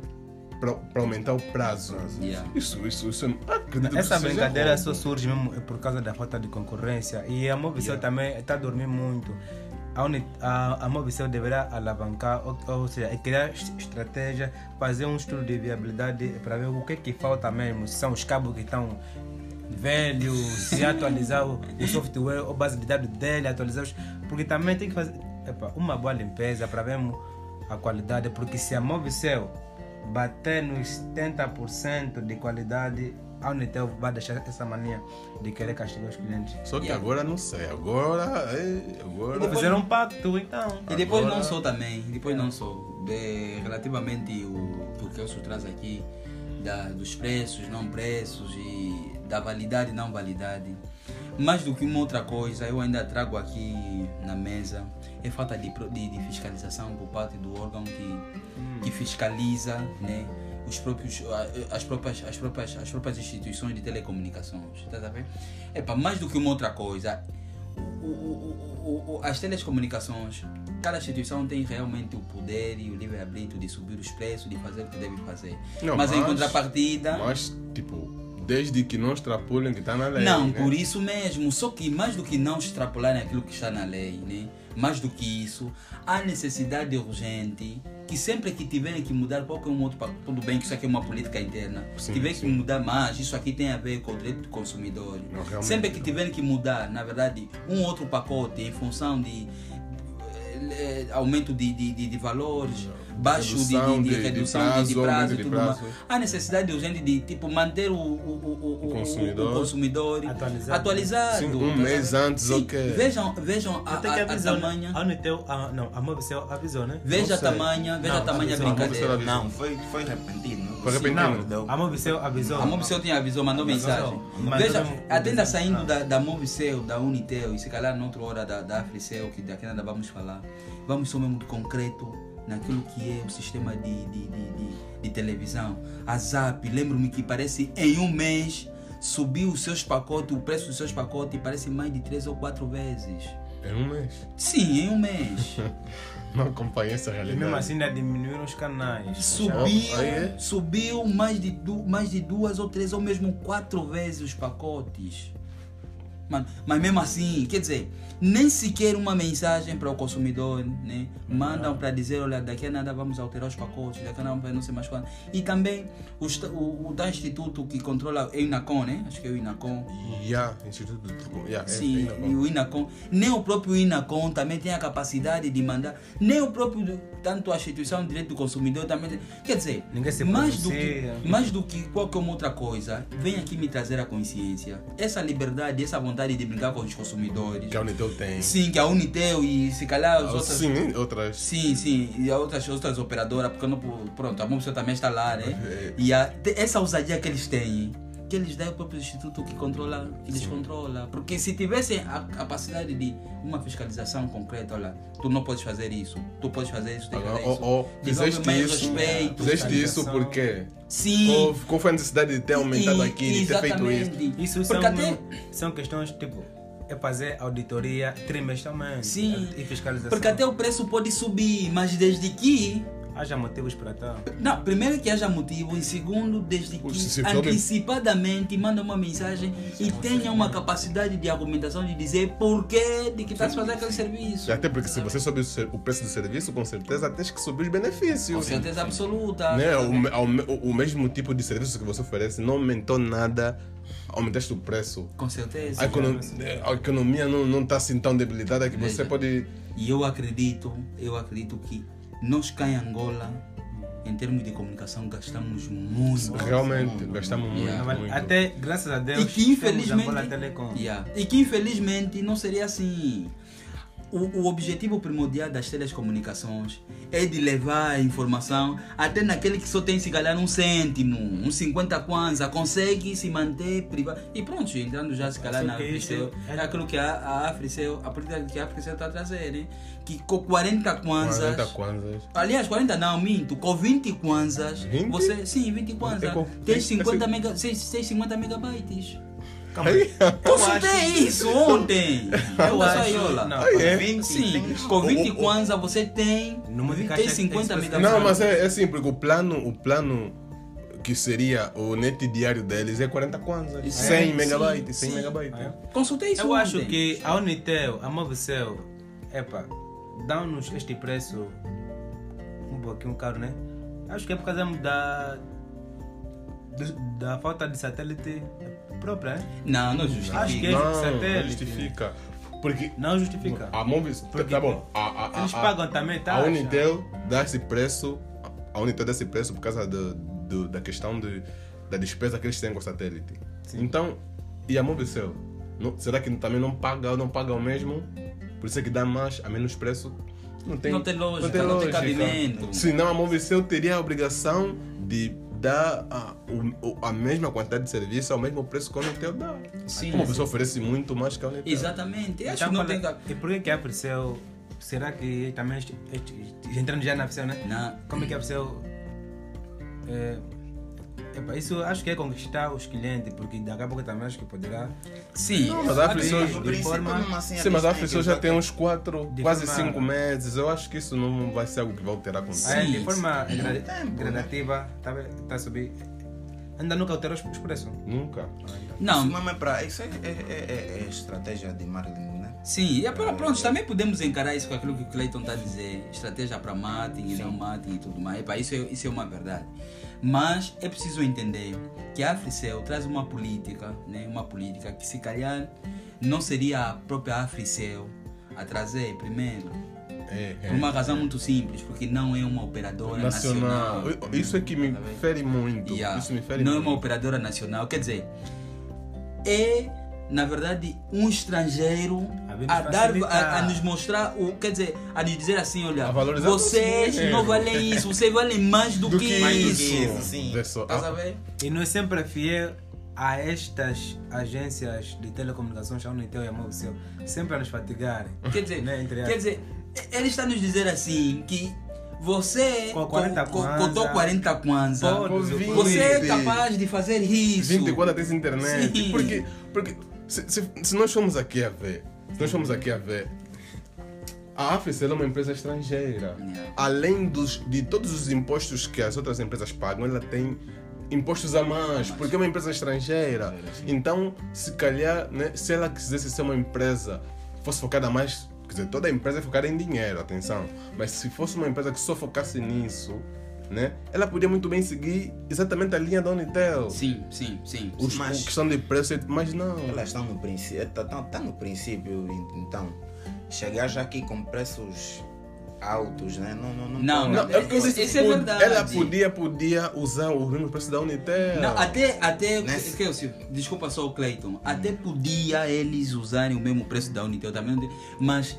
para aumentar o prazo. Yeah. Isso, isso, isso. é- acredito que Essa brincadeira só surge mesmo por causa da falta de concorrência. E a Movicel também está a dormir muito. A, Movicel deverá alavancar, ou, ou seja, criar est- estratégia, fazer um estudo de viabilidade para ver o que, que falta mesmo. Se são os cabos que estão velhos, se atualizar o, o software ou base de dados dele, atualizar os, Porque também tem que fazer. epa, uma boa limpeza para vermos a qualidade, porque se a Movicel bater nos 70% de qualidade, a Unitel vai deixar essa mania de querer castigar os clientes. Só que Yeah. agora não sei. Agora. É, agora. Vou fazer um pacto então. E depois Agora- não só também, depois não só. De, relativamente o, o que o senhor traz aqui, da, dos preços, não preços e da validade e não validade. Mais do que uma outra coisa, eu ainda trago aqui na mesa é falta de, de, de fiscalização por parte do órgão que, que fiscaliza né, os próprios, as, próprias, as, próprias, as próprias instituições de telecomunicações. Tá a ver? Epa, mais do que uma outra coisa, o- o- o- as telecomunicações, cada instituição tem realmente o poder e o livre-arbítrio de subir os preços, de fazer o que deve fazer. Não, mas, em mas- contrapartida. Mas, tipo, desde que não extrapolem que está na lei. Não, né? por isso mesmo. Só que mais do que não extrapolarem aquilo que está na lei, né? mais do que isso, há necessidade urgente que sempre que tiverem que mudar qualquer um outro pacote, tudo bem que isso aqui é uma política interna, Sim, tiver que mudar mais, isso aqui tem a ver com o direito do consumidor. Não, sempre que tiverem que mudar, na verdade, um outro pacote em função de eh, aumento de, de, de, de valores, baixo de, Redução de, de de- de redução de, de prazo, prazo aumento e de tudo prazo. mais. Há necessidade urgente de tipo, manter o, o, o, o, o- consumidor. o consumidor Atualizado. atualizado. Sim, um Tá mês antes, Sim, ok. Vejam, vejam a, a, a né? tamanha. A Unitel, a, não, a Movicel avisou, né? Veja a tamanha, veja a Não, tamanha avisou, brincadeira. Não, foi, foi repentino. Foi Sim, repentino. não, deu. A Movicel avisou. A Movicel tinha avisou, mandou mensagem. Veja, até ainda saindo da, da Movicel, da Unitel e se calhar noutra hora da, da Africel, que daqui ainda vamos falar, vamos mesmo de concreto naquilo que é o sistema de, de, de, de, de televisão. A Zap, lembro-me que parece em um mês subiu os seus pacotes, o preço dos seus pacotes parece mais de três ou quatro vezes. Em um mês. Sim, em um mês. Não acompanhei essa E realidade. mesmo assim ainda diminuíram os canais. Subiu, Ah, é? subiu mais de, du- mais de duas ou três ou mesmo quatro vezes os pacotes. Mano, mas mesmo assim, quer dizer, nem sequer uma mensagem para o consumidor, né? Mandam para dizer, olha, daqui a nada vamos alterar os pacotes, daqui a nada não sei mais quando. E também o, o, o tal instituto que controla, é o INACON, né? Acho que é o INACON. Yeah, Instituto de Telecom. Yeah, Sim, é, é, e o INACOM, nem o próprio INACOM também tem a capacidade de mandar, nem o próprio, do- tanto a instituição de direito do consumidor também tem. Quer dizer, mais do, que, mais do que qualquer outra coisa, vem aqui me trazer a consciência. Essa liberdade, essa vontade de brincar com os consumidores. Que a Unitel tem. Sim, que a Unitel e se calhar as Ah, outras. Sim, outras. Sim, sim, e outras, outras operadoras, porque não, pronto, a Mobisol também está lá, né? É. E a, essa ousadia que eles têm, que eles dão ao próprio instituto que controla, que eles controla. Porque se tivessem a capacidade de uma fiscalização concreta, olha, tu não podes fazer isso, tu podes fazer isso, tem que fazer isso. oh, oh, fizeste mais isso. respeito. Fizeste isso porque. Sim. Qual, qual foi a necessidade de ter aumentado E- aqui, de ter feito isso? Isso são, Porque até, são questões tipo, é fazer auditoria trimestralmente. Sim. E fiscalização. porque até o preço pode subir, mas desde que Haja motivos para tal. Não, primeiro que haja motivo, e segundo, desde que Se- se antecipadamente manda uma mensagem e tenha uma capacidade de argumentação de dizer porquê de que está a fazer aquele serviço. Até porque se você sobe o preço do serviço, com certeza tens que subir os Com benefícios. certeza absoluta. Né? O, o- o mesmo tipo de serviço que você oferece não aumentou nada, aumentaste o preço. Com certeza. A, econo- a economia não está assim tão debilitada que você Veja. pode. E eu acredito, eu acredito que nós cá em Angola, em termos de comunicação, gastamos muito. Realmente, gastamos muito. Yeah. Muito. Até, graças a Deus, E que infelizmente. temos Angola Telecom. Yeah. E que infelizmente não seria assim. O, o objetivo primordial das telecomunicações é de levar a informação até naquele que só tem se calhar um cêntimo, uns 50 kwanza, consegue se manter privado. E pronto, entrando já se calhar na Africel, é- é aquilo que a, a Africel, a política que a Africel está a trazer, né? Que com 40 kwanzas. 40 kwanzas. Aliás, 40 não, minto. Com 20 kwanzas, 20? você. Sim, 20 kwanzas. Tem é- 50, é- mega, 6, 50 megabytes. Calma aí. Consultei isso ontem. Eu acho- não, Ah, é? 20, Sim, tem- com 20 O- o- kwanza você tem, Número de tem caixa que 50 tem megabytes. Não, mas é, é assim, porque o plano, o plano que seria o net diário deles é 40 kwanzas. Isso 100 é, megabytes, sim, 100 sim. megabytes. É? Consultei isso Eu ontem. acho que a Unitel, a Movicel, epa, dão-nos este preço um pouquinho caro, né? Acho que é por causa da, da falta de satélite própria, né? Não, não justifica. Acho que é- Não, não satélite. justifica. Porque Não justifica. a Movistar, Porque, tá bom, a, a, Eles a, pagam também, tá? a Unitel dá esse preço, a Unitel dá esse preço por causa do, do- da questão de, da despesa que eles têm com o satélite. Então, e a Mobicel? Não- será que também não paga, não paga o mesmo? Por isso é que dá mais, a menos preço? Não tem, Não tem lógica, não tem cabimento. Senão a Mobicel teria a obrigação de dar a, o- o- a mesma quantidade de serviço ao mesmo preço que a Unitel dá. Sim. A Mobicel oferece muito mais que a Unitel. Exatamente. Acho Então, que não fala- tem. E por que que a Fricel... Será que também... este- este- Entrando já na Fricel, né? Não. Como é que a Fricel... É, epa, isso acho que é conquistar os clientes, porque daqui a pouco também acho que poderá... Sim. Não, mas a No princípio, forma- assim, Sim, mas a eles têm pessoa que já tem uns 4, De quase forma- 5 meses. Eu acho que isso não vai ser algo que vai alterar com Ah, é, Sim, de forma né? gradativa, está tá a subir. Ainda nunca alterou os os preços. Nunca. Não, Isso mesmo é pra. Isso é, é, é, é- é estratégia de marketing, né? Sim, e é para pronto, também podemos encarar isso com aquilo que o Clayton está a dizer, estratégia para marketing e não marketing e tudo mais. Epa, isso, é, isso é uma verdade. Mas é preciso entender que a Africel traz uma política, né, uma política que se calhar não seria a própria Africel a trazer primeiro. É, Por uma razão muito simples, porque não é uma operadora Nacional. nacional. Isso é que me Tá fere muito. Yeah. Isso me fere não é muito. uma operadora nacional, quer dizer, é na verdade um estrangeiro A a, nos dar, a, a nos mostrar o quer dizer a nos dizer assim olha vocês o não valem isso vocês valem mais do, Do que, que Mais do que isso isso, sim. E nós sempre é fiel a estas agências de telecomunicações, a Unitel e a Movicel, sempre a nos fatigarem. quer dizer Né, entre quer dizer ele está nos dizer assim que você Com 40 com, com, kwanza, cotou 40 kwanza pode Covid. você é 20. capaz de fazer isso 24 tens internet. Sim. Porque, porque se, se, se nós formos aqui a ver, se nós formos aqui a ver, a AFC é uma empresa estrangeira. Além dos, de todos os impostos que as outras empresas pagam, ela tem impostos a mais, porque é uma empresa estrangeira. Então, se calhar, né, se ela quisesse ser uma empresa, fosse focada mais, quer dizer, toda a empresa é focada em dinheiro, atenção, mas se fosse uma empresa que só focasse nisso, né, ela podia muito bem seguir exatamente a linha da Unitel. sim sim sim Os, Mas- o questão de preço, mas não. Elas estão no princípio. Tá, tá, tá no princípio, então. Chegar já aqui com preços altos, né? Não, não, não. Não, pode. não, é porque isso- isso é verdade. Ela podia, podia usar o mesmo preço da Unitel. Não, até, até Nesse- Kelsey, desculpa só o Clayton, até podia eles usarem o mesmo preço da Unitel também, não mas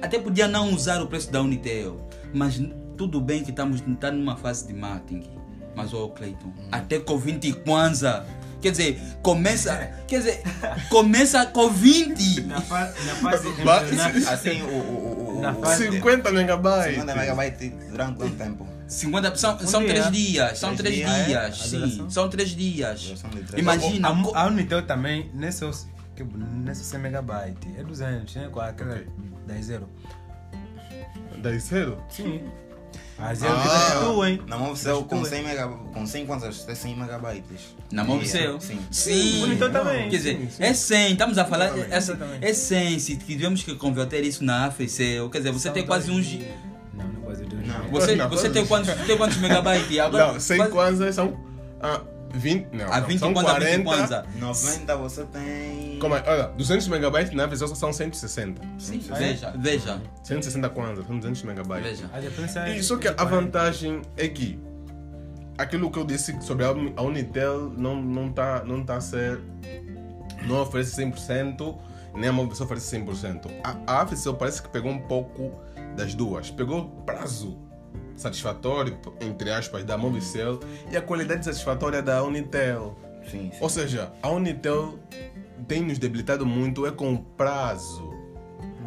até podia não usar o preço da Unitel, mas tudo bem que estamos tá numa fase de marketing, mas ô Clayton, até com 20 kwanza, quer dizer, começa, quer dizer, começa com 20. Na, fa na fase embrionária. Assim, o. o, o, Na o, fase- 50 megabytes. 50 megabytes durante quanto tempo? 50, são, são dia. três dias, são Três três dias, é? dias, sim, são três dias. Três. Imagina, A, a Unitel também, nesse, que, nesse 100 megabytes, é 200, né? Com aquela Ok. 10 zero. Daí zero? Sim. Zero Ah. que tu, hein? Na Movicel Mas com tu é. 100 mega, com 100 quantas? É 100 megabytes. Na Movicel? Sim. Sim. O Unitel também. Quer dizer, sim, sim. é 100, estamos a falar, é, assim, é 100, se tivemos que converter isso na AFCL, quer dizer, você tem quase um gi- Não, não quase dois. Não. Você, Não, você tem quantos, tem quantos megabytes? Agora, não, 100 quase- são ah, 20. Não, A não, 20 são kwanza, 40. 20 kwanza. 90 você tem. Como é? Olha, 200 megabytes na visão são 160. Sim, veja, veja, 160 kwanzas, são 200 megabytes. veja. A diferença é. E só que a vantagem é que aquilo que eu disse sobre a Uni- a Unitel não não tá não tá a ser não oferece 100%, nem a Movistar oferece 100%. A, a parece que pegou um pouco das duas. Pegou prazo satisfatório, entre aspas, da Movistar e a qualidade satisfatória da Unitel. Sim, sim. Ou seja, a Unitel tem nos debilitado muito é com o prazo.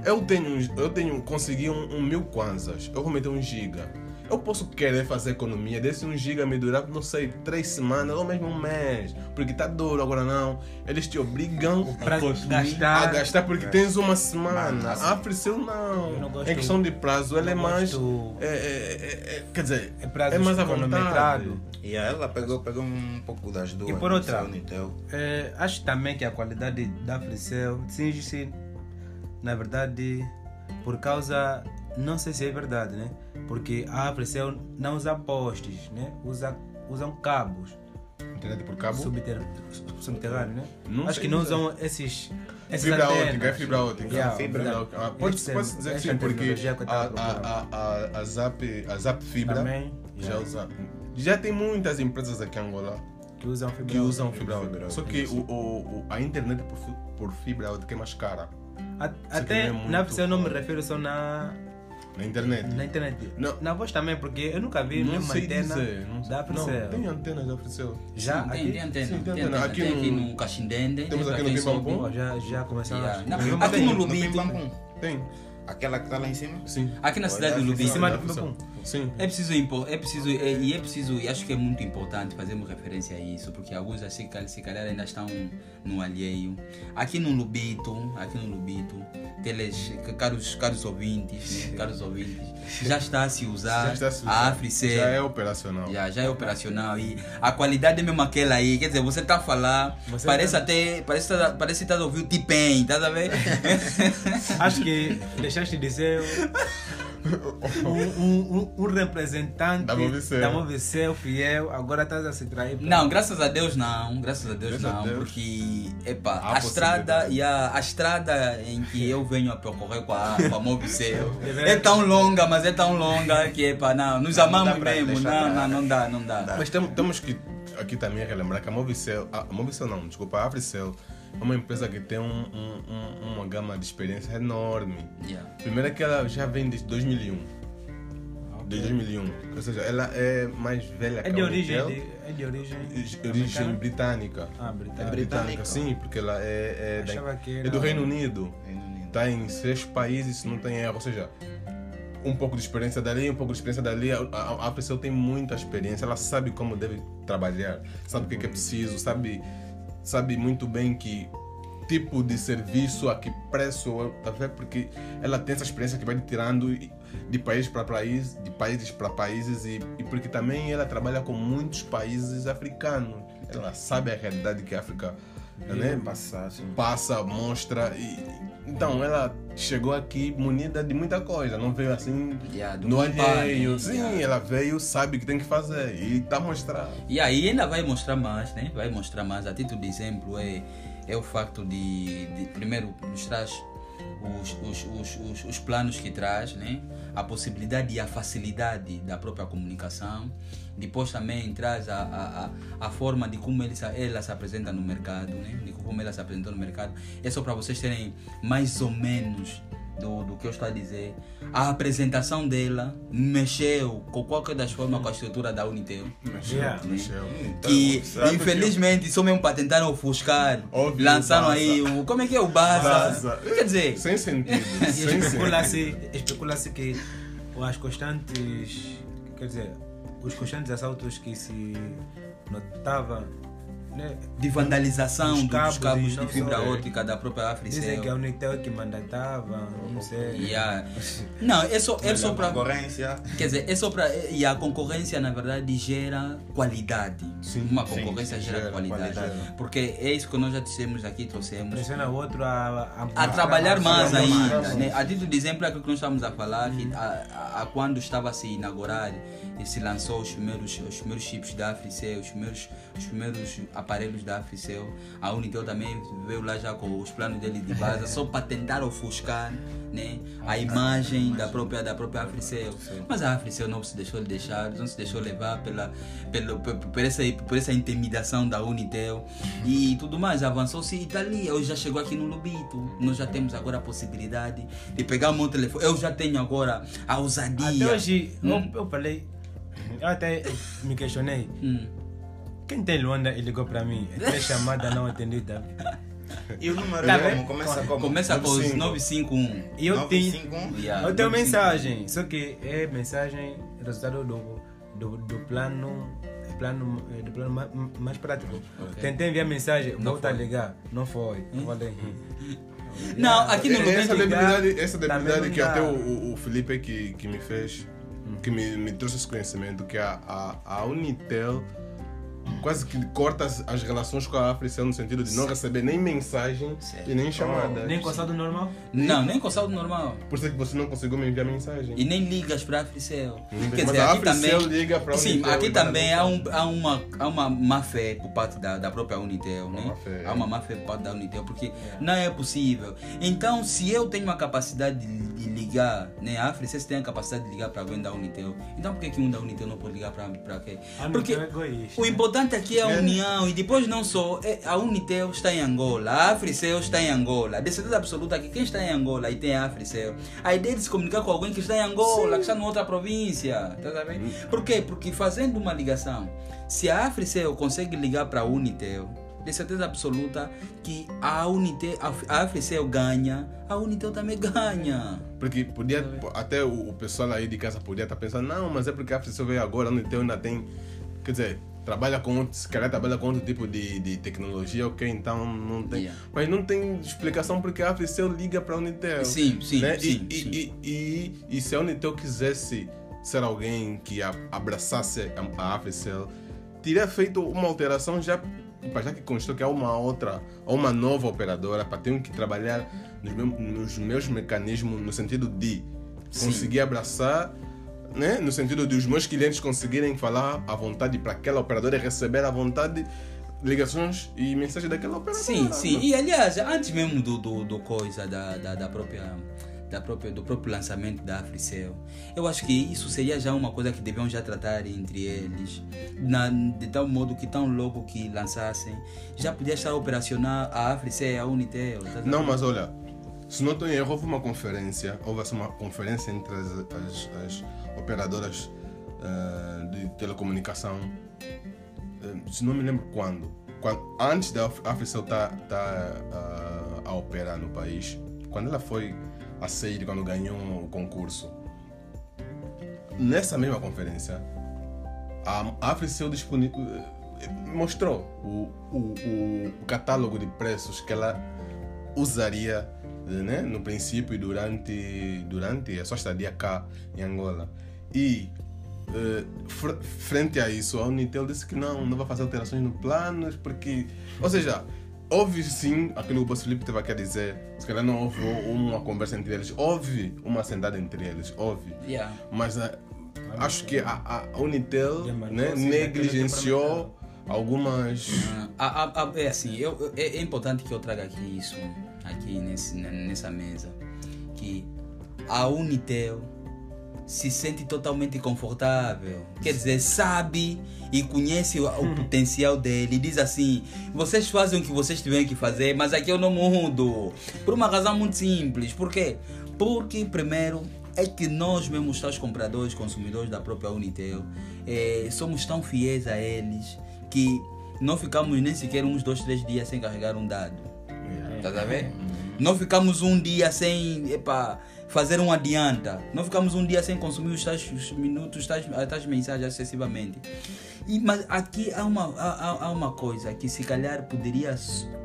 Eu tenho, eu tenho consegui um, um mil kwanzas, eu vou meter um giga. Eu posso querer fazer economia desse um giga me durar, não sei, três semanas ou mesmo um mês. Porque tá duro agora não. Eles te obrigam Pra a consumir, gastar. a gastar porque tens uma semana. Mas, A não. Eu não gosto- em questão de prazo, ela é mais. gosto- É, é, é, é, quer dizer, É prazo é mais vontade. E ela pegou, pegou um pouco das duas. E por outra? É, acho também que a qualidade da Fricel cinge-se, na verdade, por causa. Não sei se é verdade, né? Porque a Fricel não usa postes, né? Usa, usam cabos Internet por cabo? subter, subterrâneos, né? Não acho que não usam esses Essas Fibra antenas. ótica, é fibra ótica. Yeah, fibra verdade. ótica. Ah, Pode, pode dizer que sim, porque a, a, a, a, Zap, a Zap Fibra Também. já yeah, usa. Já tem muitas empresas aqui em Angola Que usam fibra que usam ótica. fibra ótica. Só que o, o, a internet por, por fibra ótica é mais cara. A- Até é na você eu não me refiro só na, Na internet. na internet. Não. Na voz também, porque eu nunca vi Não nenhuma sei antena dizer. Não, da não, Africell. tem antenas da Africell. Já Sim, aqui? tem, tem antena. Sim, tem tem antena. antena. Aqui Tem aqui no- no Caxindende. Temos tem aqui no. Pimbampo. Já, já começaram Yeah. aqui no Lubito. Pimbam-pum. Tem. Aquela que está lá em cima? Sim. Aqui na cidade de Em Em Lubito. cima do. Sim. É preciso, é preciso, é, e é preciso, e acho que é muito importante fazermos referência a isso, porque alguns assim, se calhar ainda estão no alheio. Aqui no Lubito, aqui no Lubito, teles, caros, caros ouvintes, né, caros ouvintes, já está a se usar Já está a se a usar. Africell. Já é operacional. Já, já é operacional e a qualidade é mesmo aquela aí. Quer dizer, você tá a falar, Você parece tá- até. Parece que tá, parece que tá a ouvir o T-Pain, tá a ver? Acho que deixaste de ser um, um, um, um representante Da Movicel. da Movicel fiel, agora estás a se trair. pra- Não, graças a Deus não, graças a Deus Graças a não, Deus. porque epa, Há a estrada e a, a estrada em que eu venho a percorrer com a, com a Deveria- é tão longa, mas é tão longa que epa, não, nos amamos dá pra mesmo, não, não, não dá, não dá. Mas tem- temos que aqui também relembrar que a Movicel, a Movicel não, desculpa, a é uma empresa que tem um- um- um- uma gama de experiência enorme. Yeah. Primeiro é que ela já vem desde 2001. Desde 2001. Ou seja, ela é mais velha É que de a origem. Unitel. De, é de origem. De origem americana? britânica. Ah, É britânica. britânica, sim, porque ela é, é, da- é do Reino Unido. Reino Unido. Está em seis países, se não tem erro. Ou seja, um pouco de experiência dali, um pouco de experiência dali. A, a, a pessoa tem muita experiência, ela sabe como deve trabalhar, sabe o que, que é preciso, sabe, sabe muito bem que tipo de serviço, a que preço, tá vendo? Porque ela tem essa experiência que vai tirando de país para país, de países para países e, e porque também ela trabalha com muitos países africanos. Ela sabe a realidade que a África né, Passar, passa, mostra e então ela chegou aqui munida de muita coisa, não veio assim Yeah, no alheio. né? Sim, Yeah. ela veio, sabe o que tem que fazer e está mostrando. E aí ainda vai mostrar mais, né? Vai mostrar mais. A título de exemplo é, é o facto de, de primeiro nos traz os, os, os, os, os planos que traz, né? A possibilidade e a facilidade da própria comunicação. Depois também traz a, a, a, a forma de como ele, ela se apresenta no mercado, né? De como ela se apresentou no mercado. É só para vocês terem mais ou menos do, do que eu estou a dizer. A apresentação dela mexeu com qualquer das formas com a estrutura da Unitel Mexeu, Yeah. mexeu. que sabe infelizmente só mesmo para tentar ofuscar Óbvio, lançaram Baza. aí o como é que é o Baza, Baza. quer dizer Sem sentido. Especula-se especula que as constantes, quer dizer, os constantes assaltos que se notava, né, de vandalização Os dos cabos cabos, de fibra só- ótica da própria dizem que a Africell Unitel é que mandatava, não sei. Yeah. não é só é só para Concorrência. quer dizer é só para e a concorrência na verdade gera qualidade Sim, uma sim, concorrência gera, gera qualidade. qualidade. porque é isso que nós já dissemos aqui trouxemos Pressiona o outro a, a trabalhar mais trabalhar ainda. mais. Né? A título de exemplo é aquilo que nós estamos a falar, que a, a- a quando estava a se inaugurar e se lançou os primeiros, os primeiros chips da Africell, os primeiros, os primeiros aparelhos da Africell, a Unitel também veio lá já com os planos dele de base, só para tentar ofuscar né? a imagem da própria, da própria Africell. Mas a Africell não se deixou deixar, não se deixou levar pela, pelo, por, por essa, por essa intimidação da Unitel e tudo mais. Avançou-se e está ali. Hoje já chegou aqui no Lubito. Nós já temos agora a possibilidade de pegar o meu telefone. Eu já tenho agora a ousadia. Até hoje, Hum. eu, eu falei, eu até me questionei. Hum. Quem tem Luanda e ligou para mim? É chamada não atendida. E o número Tá é como? Começa como? Começa com os 95. 951. E eu tenho, 951? Yeah, eu tenho 951. mensagem, só que é mensagem resultado do, do, do plano plano eh, do plano ma- mais prático. Tentei enviar mensagem, Não volta a foi. ligar, não foi. Eu falei, Não, aqui no É, Lubito. essa debilidade, essa debilidade não que até o, o- o Felipe que, que me fez, que me, me trouxe esse conhecimento, que a, a, a Unitel quase que corta as, as relações com a Africell no sentido de não receber nem mensagem Certo. e nem chamada. Nem com saldo normal? Não, nem com saldo normal. Por isso é que você não conseguiu me enviar mensagem. E nem ligas para a Africell. Hum, Quer mas dizer, a aqui também. Liga para a Sim, aqui também há, um, há, uma, há uma má fé por parte da, da própria Unitel, né? Há é. uma má fé por parte da Unitel, porque não é possível. Então, se eu tenho a capacidade de, de ligar, né? A Africell tem a capacidade de ligar para alguém da Unitel, então por que, que um da Unitel não pode ligar para quê? A Porque é o né? Importante aqui é a É. união e depois não só é, a Unitel está em Angola, a Africell está em Angola. De certeza absoluta que quem está em Angola e tem a Africell, a ideia de se comunicar com alguém que está em Angola, que está em outra província, tá sabendo? Por quê? Porque fazendo uma ligação, se a Africell consegue ligar para a Unitel, de certeza absoluta que a Unitel, a, ganha, a Unitel também ganha. Porque podia, até o, pessoal aí de casa podia estar pensando, não, mas é porque a Africell veio agora, a Unitel ainda tem, quer dizer, trabalha com outro, se calhar trabalha com outro tipo de, de tecnologia, ok, então não tem. Yeah. Mas não tem explicação porque a Africell liga para a Unitel. Sim, sim, né? sim, e, sim. E, e, e, e se a Unitel quisesse ser alguém que abraçasse a, a Africell, teria feito uma alteração já, já que constou que há uma outra, há uma nova operadora, para ter que trabalhar nos, meu- nos meus mecanismos no sentido de Sim. conseguir abraçar, né? no sentido de os meus clientes conseguirem falar à vontade para aquela operadora e receber à vontade ligações e mensagens daquela operadora. Sim, sim. E aliás, antes mesmo do, do, do coisa da, da, da própria da própria, do próprio lançamento da Africell. Eu acho que isso seria já uma coisa que deviam já tratar entre eles, na, de tal modo que tão logo que lançassem, já podia estar operacional a Africell e a Unitel. tá Não, mas olha, se não estou em erro, houve uma conferência, houve uma conferência entre as, as- as operadoras eh, de telecomunicação, eh, se não me lembro quando, quando antes da Af- Africell estar tá, ah, a operar no país, quando ela foi a sair, quando ganhou o concurso, nessa mesma conferência, a Africell mostrou o, o- o catálogo de preços que ela usaria né, no princípio e durante, durante a sua estadia cá em Angola. E eh, fr- frente a isso, a Unitel disse que não, não vai fazer alterações no planos, porque. Ou seja, houve sim aquilo que o Boss Felipe estava aqui a dizer, se calhar não houve uma conversa entre eles, houve uma sentada entre eles, houve. Yeah. Mas ah, acho que a, a Unitel né, negligenciou algumas. Ah, a- a- a- é assim, eu, eu- é, é importante que eu traga aqui isso, aqui nesse, ne- nessa mesa, que a Unitel se sente totalmente confortável. Quer dizer, sabe e conhece o, o potencial dele. E diz assim: vocês fazem o que vocês tiverem que fazer, mas aqui eu não mudo. Por uma razão muito simples. Por quê? Porque, primeiro, é que nós mesmos, tais compradores, consumidores da própria Unitel, eh, somos tão fiéis a eles que não ficamos nem sequer uns dois, três dias sem carregar um dado. Tá a ver? Não ficamos um dia sem epa, fazer um adianta. Não ficamos um dia sem consumir os tais os minutos, tais, mensagens excessivamente. E, mas aqui há uma, há, há- uma coisa que se calhar poderia,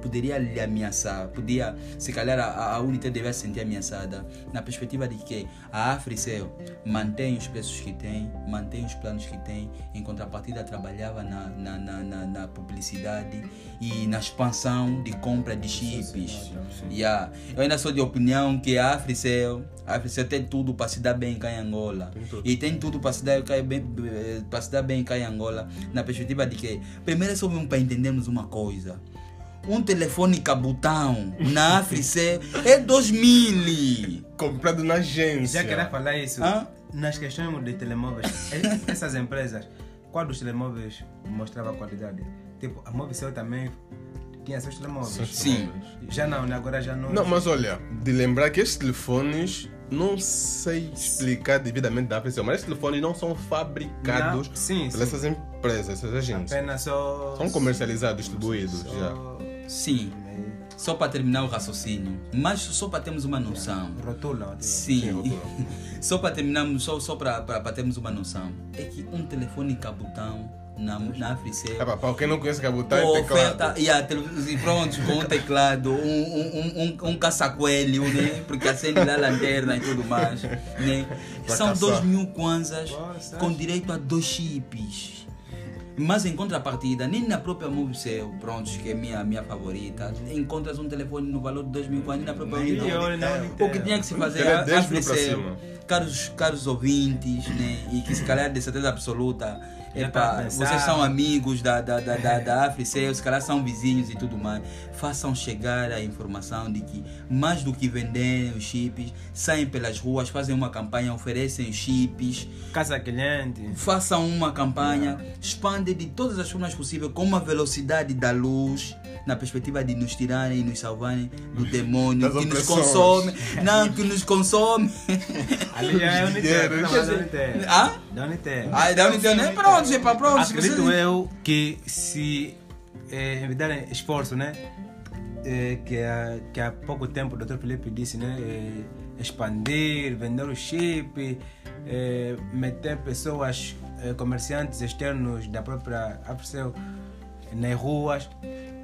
poderia lhe ameaçar, podia, se calhar a, a Unitel devia se sentir ameaçada, na perspectiva de que a Africell mantém os preços que tem, mantém os planos que tem, em contrapartida trabalhava na, na, na, na, publicidade e na expansão de compra de chips. Yeah. Eu ainda sou de opinião que a Africell, a Africell tem tudo para se dar bem cá em Angola. E tem tudo para se, dar eh, para se dar bem cá em Angola, na perspectiva de que, primeiro é só para entendermos uma coisa. Um telefone cabotão na Africell é 2000. Comprado na agência. Já queria falar isso. Hã? Nas questões de telemóveis, e- essas empresas, qual dos telemóveis mostrava qualidade? Tipo, a Movicel também tinha seus telemóveis. Sim. Já não, né? agora já não. Não, mas olha, de lembrar que estes telefones, não sei explicar devidamente da Africell, mas estes telefones não são fabricados Não, sim, pelas sim. essas empresas, essas agências. Apenas só. São comercializados, distribuídos só- já. Sim, só para terminar o raciocínio, mas só para termos uma noção. Rotulam. tipo. Sim, rotulam. só para terminarmos, só, só para termos uma noção, é que um telefone cabotão na, na Africell É, pá, para quem não conhece Cabutá é com teclado. oferta e a televisão pronto com um teclado um, um, um, um, caça-coelho né porque acende lá a lanterna e tudo mais né Pra são caçar. dois mil kwanzas Nossa. com direito a dois chips Mas em contrapartida, nem na própria Movicel, pronto, que é minha, minha favorita, encontras um telefone no valor de 2 mil nem na própria Unitel. O que tinha que se fazer a, 10 a mil pra Fricel, cima. caros, caros ouvintes, né, e que se calhar de certeza absoluta, epa, vocês são amigos da, da, da, da, da Africel, se calhar são vizinhos e tudo mais, façam chegar a informação de que mais do que vender os chips, saem pelas ruas, fazem uma campanha, oferecem os chips, Casa cliente. façam uma campanha, expande de todas as formas possíveis, com uma velocidade da luz, na perspectiva de nos tirarem e nos salvarem do demônio Das que nos consome, não, que nos consome. Ali já é. Dinheiro. Não, mas da Unitel. Ah? Da Unitel. Ai, da Unitel, né? Pronto, é para pronto. Acredito eu que se eh, evitarem esforço, né? eh, que, há, que há pouco tempo o Dr. Felipe disse, né? eh, expandir, vender o chip, eh, meter pessoas, comerciantes externos da própria Africell nas ruas.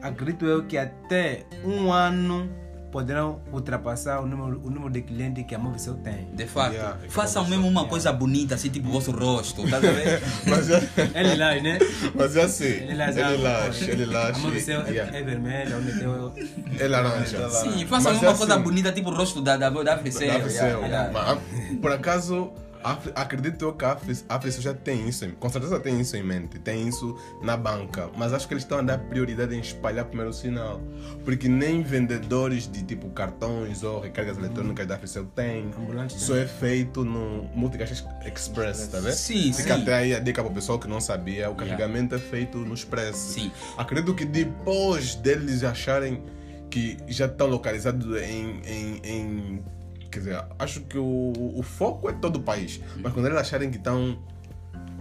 Acredito eu que até um ano poderão ultrapassar o número, o número de clientes que a Movicel tem. De facto, Yeah, é façam mesmo uma coisa bonita, assim, tipo o vosso rosto, tá a ver? Mas já, Ele lá, né? mas já sei. Ele lá, Ele laxa, ele A laxa. Movicel é, yeah. é vermelha, a Unitel É laranja. Sim, façam Mas uma já coisa sei. bonita, tipo o rosto da, da, da. Da Africell, yeah, yeah. Ah, Por acaso, a acredito eu que a Afri- a Africell já tem isso, com certeza tem isso em mente, tem isso na banca, mas acho que eles estão a dar prioridade em espalhar primeiro o sinal, porque nem vendedores de tipo cartões ou recargas eletrônicas da Africell têm, só é feito no Multicaixa Express, tá vendo? Sim, Fica sim. até aí a dica para o pessoal que não sabia, o carregamento é feito no Express. Sim. Acredito que depois deles acharem que já estão localizados em, em, em- Quer dizer, acho que o, o foco é todo o país. Mas quando eles acharem que estão.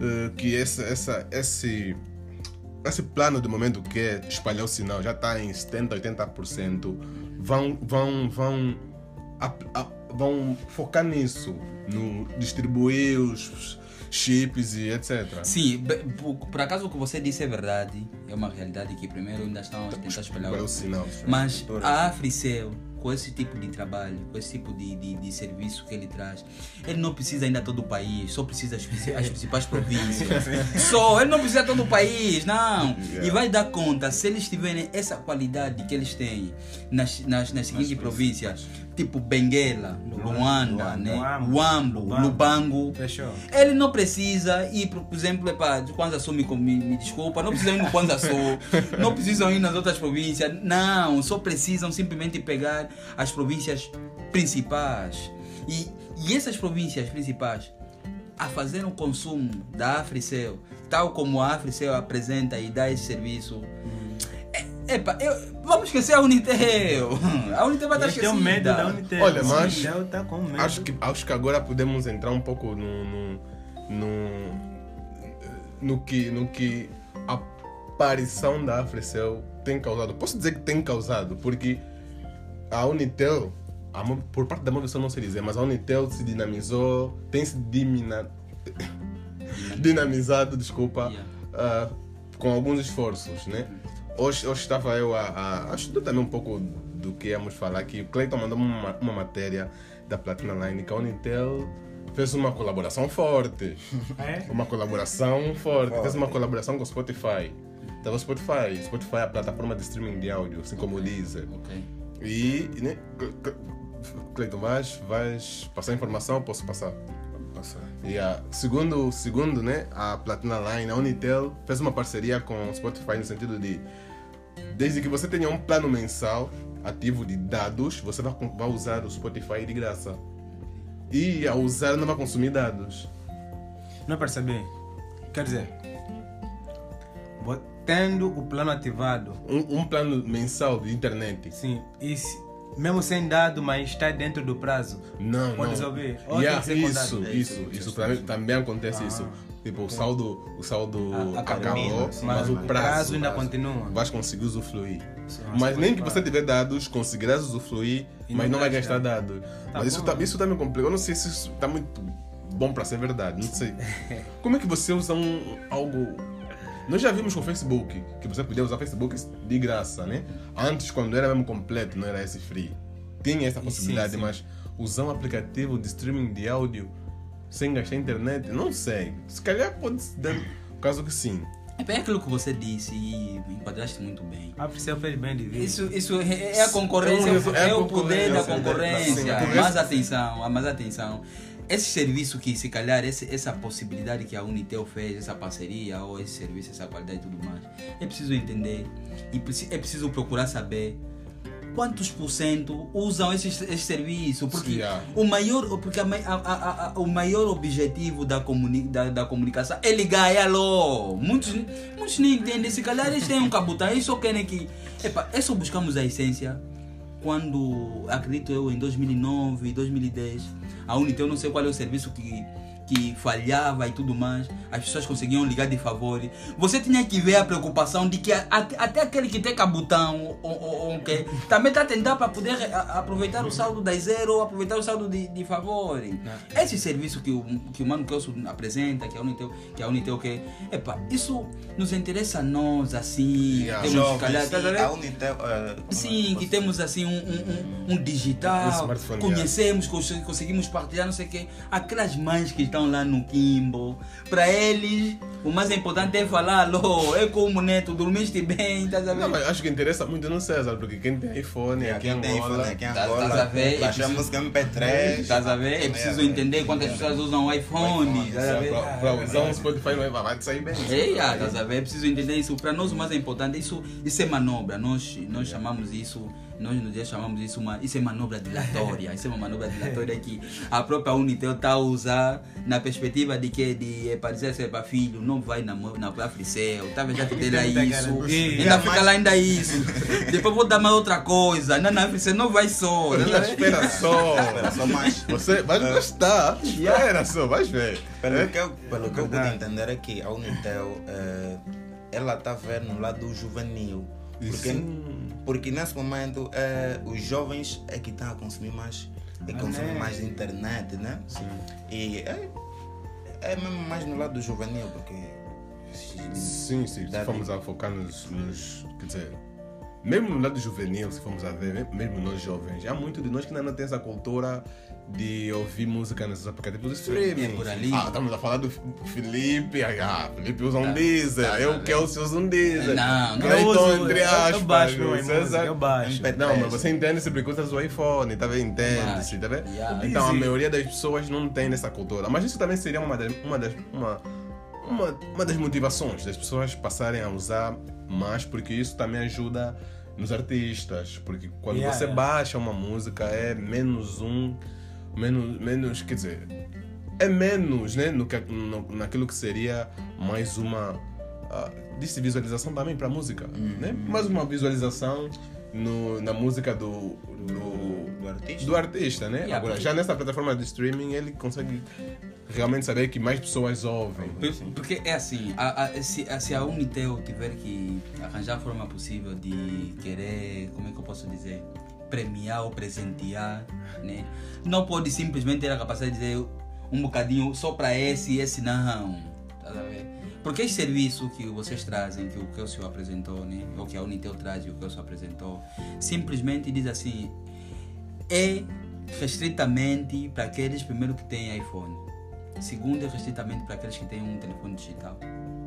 eh, que esse, essa, esse, esse plano de momento que é espalhar o sinal já está em 70%, 80%, vão, vão, vão, ap- a- vão focar nisso, no distribuir os chips e etc. Sim, por, acaso o que você disse é verdade, é uma realidade que primeiro ainda estão a tentar espalhar o sinal? Mas a Africell, com esse tipo de trabalho, com esse tipo de, de, de serviço que ele traz, ele não precisa ainda todo o país, só precisa as, as principais províncias. só, ele não precisa todo o país, não. E vai dar conta, se eles tiverem essa qualidade que eles têm nas, nas, nas seguintes províncias, tipo Benguela, Luanda, né? Luambo, Uambo, Lubango. Lubango. Fechou. Ele não precisa ir, por exemplo, para Kwanza Sul, me, me, me desculpa, não precisam ir no Kwanza Sul, não precisam ir nas outras províncias, não, só precisam simplesmente pegar as províncias principais. E, e essas províncias principais, a fazer um consumo da Africell, tal como a Africell apresenta e dá esse serviço, epa, eu- vamos esquecer a Unitel. A Unitel vai estar Eles têm um esquecida. medo da Unitel. Olha, A mas- Unitel tá com medo. Acho que, acho que agora podemos entrar um pouco no, no, no, no que, no que a aparição da Africell tem causado. Posso dizer que tem causado, porque a Unitel, a por parte da Movisão não sei dizer, mas a Unitel se dinamizou, tem se dimina, dinamizado, desculpa, Yeah. ah, com alguns esforços, né? Hoje, hoje estava eu a, a, a estudar também um pouco do que íamos falar aqui. O Cleiton mandou uma, uma matéria da Platina Line que a Unitel fez uma colaboração forte. É? Uma colaboração forte. Fez Forte. uma colaboração com o Spotify. Tava o Spotify. Spotify é a plataforma de streaming de áudio, assim como o Deezer. Ok. E, né, Cle- Cle- Cleiton, vais, vais passar informação? Posso passar? Passar. Yeah. Segundo, segundo né, a Platina Line, a Unitel fez uma parceria com o Spotify no sentido de desde que você tenha um plano mensal ativo de dados, você vai, vai usar o Spotify de graça. E ao usar não vai consumir dados. Não percebi. Quer dizer, tendo o plano ativado, Um, um plano mensal de internet. sim, e se- mesmo sem dado, mas está dentro do prazo, Não, Podes não. ouvir. Ou Yeah, tem que ser com isso, dados. isso, isso, também, também acontece isso. Tipo, o saldo, o saldo Ah, acabou, acabou, mas, sim, o mas prazo, ainda prazo, continua. Vais conseguir usufruir. Sim, Mas nem que você tiver dados, conseguirás usufruir, E mas não vai gasta. gastar dados. Tá mas isso, tá, isso tá me complicado. Eu não sei se isso tá muito bom para ser verdade. Não sei. Como é que você usa um, algo. Nós já vimos com o Facebook que você podia usar o Facebook de graça, né? Antes, quando era mesmo completo, não era esse free. Tinha essa E sim, possibilidade, sim. mas usar um aplicativo de streaming de áudio sem gastar internet, não sei. Se calhar pode se dar. Caso que sim. É bem aquilo que você disse e enquadraste muito bem. A Priscila fez bem de vir. Isso, isso é é a concorrência, É um- é a é o poder da concorrência, sim. Mas atenção, mas atenção. Esse serviço que, se calhar, esse, essa possibilidade que a Unitel fez, essa parceria, ou esse serviço, essa qualidade e tudo mais, é preciso entender e é preciso procurar saber quantos por cento usam esse, esse serviço. Porque Sim, é. o maior, porque a- a- a- o maior objetivo da, comuni, da, da comunicação é ligar, é alô. Muitos, muitos nem entendem, se calhar eles têm um cabutão, eles só querem que. Epa, é só buscamos a essência quando, acredito eu, em 2009, 2010, a Unitel, não sei qual é o serviço que, que falhava e tudo mais, as pessoas conseguiam ligar de favor. Você tinha que ver a preocupação de que a- a- até aquele que tem cabutão ou, ou, ou que também está tentando para poder a- aproveitar o saldo das zero ou aproveitar o saldo de, de favor. Esse serviço que o, que o Mano Kelso apresenta, que a Unitel, que a Unitel quer, epa, isso nos interessa a nós, assim, Yeah. temos, Jovens, calhar, tá a a Unitel... eh, como é Sim, que temos assim um, um, um, um digital, conhecemos, cons- conseguimos partilhar, não sei o quê. Aquelas mães que estão lá no Kimbo, para eles, o mais importante é falar, alô, é como neto, dormiste bem, estás a ver? Não, mas acho que interessa muito no César, porque quem tem iPhone É, aqui em quem tem Angola. iPhone aqui Tá- Angola, tá a ver? baixa a música MP3. Estás a ver? É preciso entender quantas pessoas usam o iPhone? Para, para usar um Spotify não é, vai te sair bem. É, estás a ver? É preciso entender isso. Para nós o mais importante, isso, isso é manobra. Nós, nós chamamos isso, nós no dia chamamos isso, uma, isso é manobra dilatória. Isso é uma manobra dilatória que a própria Unitel está a usar na perspectiva de que de, é, para dizer ser para filho, não vai na, na Africel, talvez já te dê lá isso. Ainda fica lá ainda isso. Depois vou dar mais outra coisa. Na Africel não vai só. ver? Espera só. Espera, só mais. Você vai gostar. Espera só, vais ver. Pelo É? que eu, pelo que eu pude entender é que a Unitel, eh, ela está a ver no lado juvenil. Porque, Sim. porque nesse momento eh, os jovens é que estão a consumir mais, é consumem é. mais internet, né? Sim. E é, é mesmo mais no lado juvenil, porque Sim, sim. Se formos a focar nos, nos. Quer dizer, mesmo no lado juvenil, se formos a ver, me- mesmo nós jovens, há muito de nós que ainda não tem essa cultura de ouvir música nesses aplicativos de streaming. É por ali. Ah, estamos a falar do Felipe. Ah, Felipe usa um Tá, Deezer. tá, eu, tá Kelsey, uso um Deezer. Não, não. Clayton, Eu uso- entre eu- eu aspas. baixo meu música, eu baixo. MP3. Não, mas você entende se porque usas o iPhone, tá vendo? Entende-se, tá vendo? Yeah. Então a maioria das pessoas não tem essa cultura. Mas isso também seria uma das, uma das, uma, uma, uma das motivações das pessoas passarem a usar mais, porque isso também ajuda nos artistas. Porque quando Yeah, você yeah. baixa uma música é menos um, menos, menos quer dizer, é menos né, no, que- no, naquilo que seria mais uma. Uh, disse visualização também para música. Né? Mais uma visualização no, na música do, do, do artista. do artista, né? Yeah, Agora, porque- já nessa plataforma de streaming, ele consegue realmente saber que mais pessoas ouvem. Por- Porque é assim, a, a, se, a, se a Unitel tiver que arranjar a forma possível de querer, como é que eu posso dizer, premiar ou presentear, né? não pode simplesmente ter a capacidade de dizer um bocadinho só para esse e esse não. Tá? Porque esse serviço que vocês trazem, que o Kelsey apresentou, né? ou que a Unitel traz e o Kelsey apresentou, simplesmente diz assim, é restritamente para aqueles primeiro que têm iPhone. Segundo, é restritamente para aqueles que têm um telefone digital.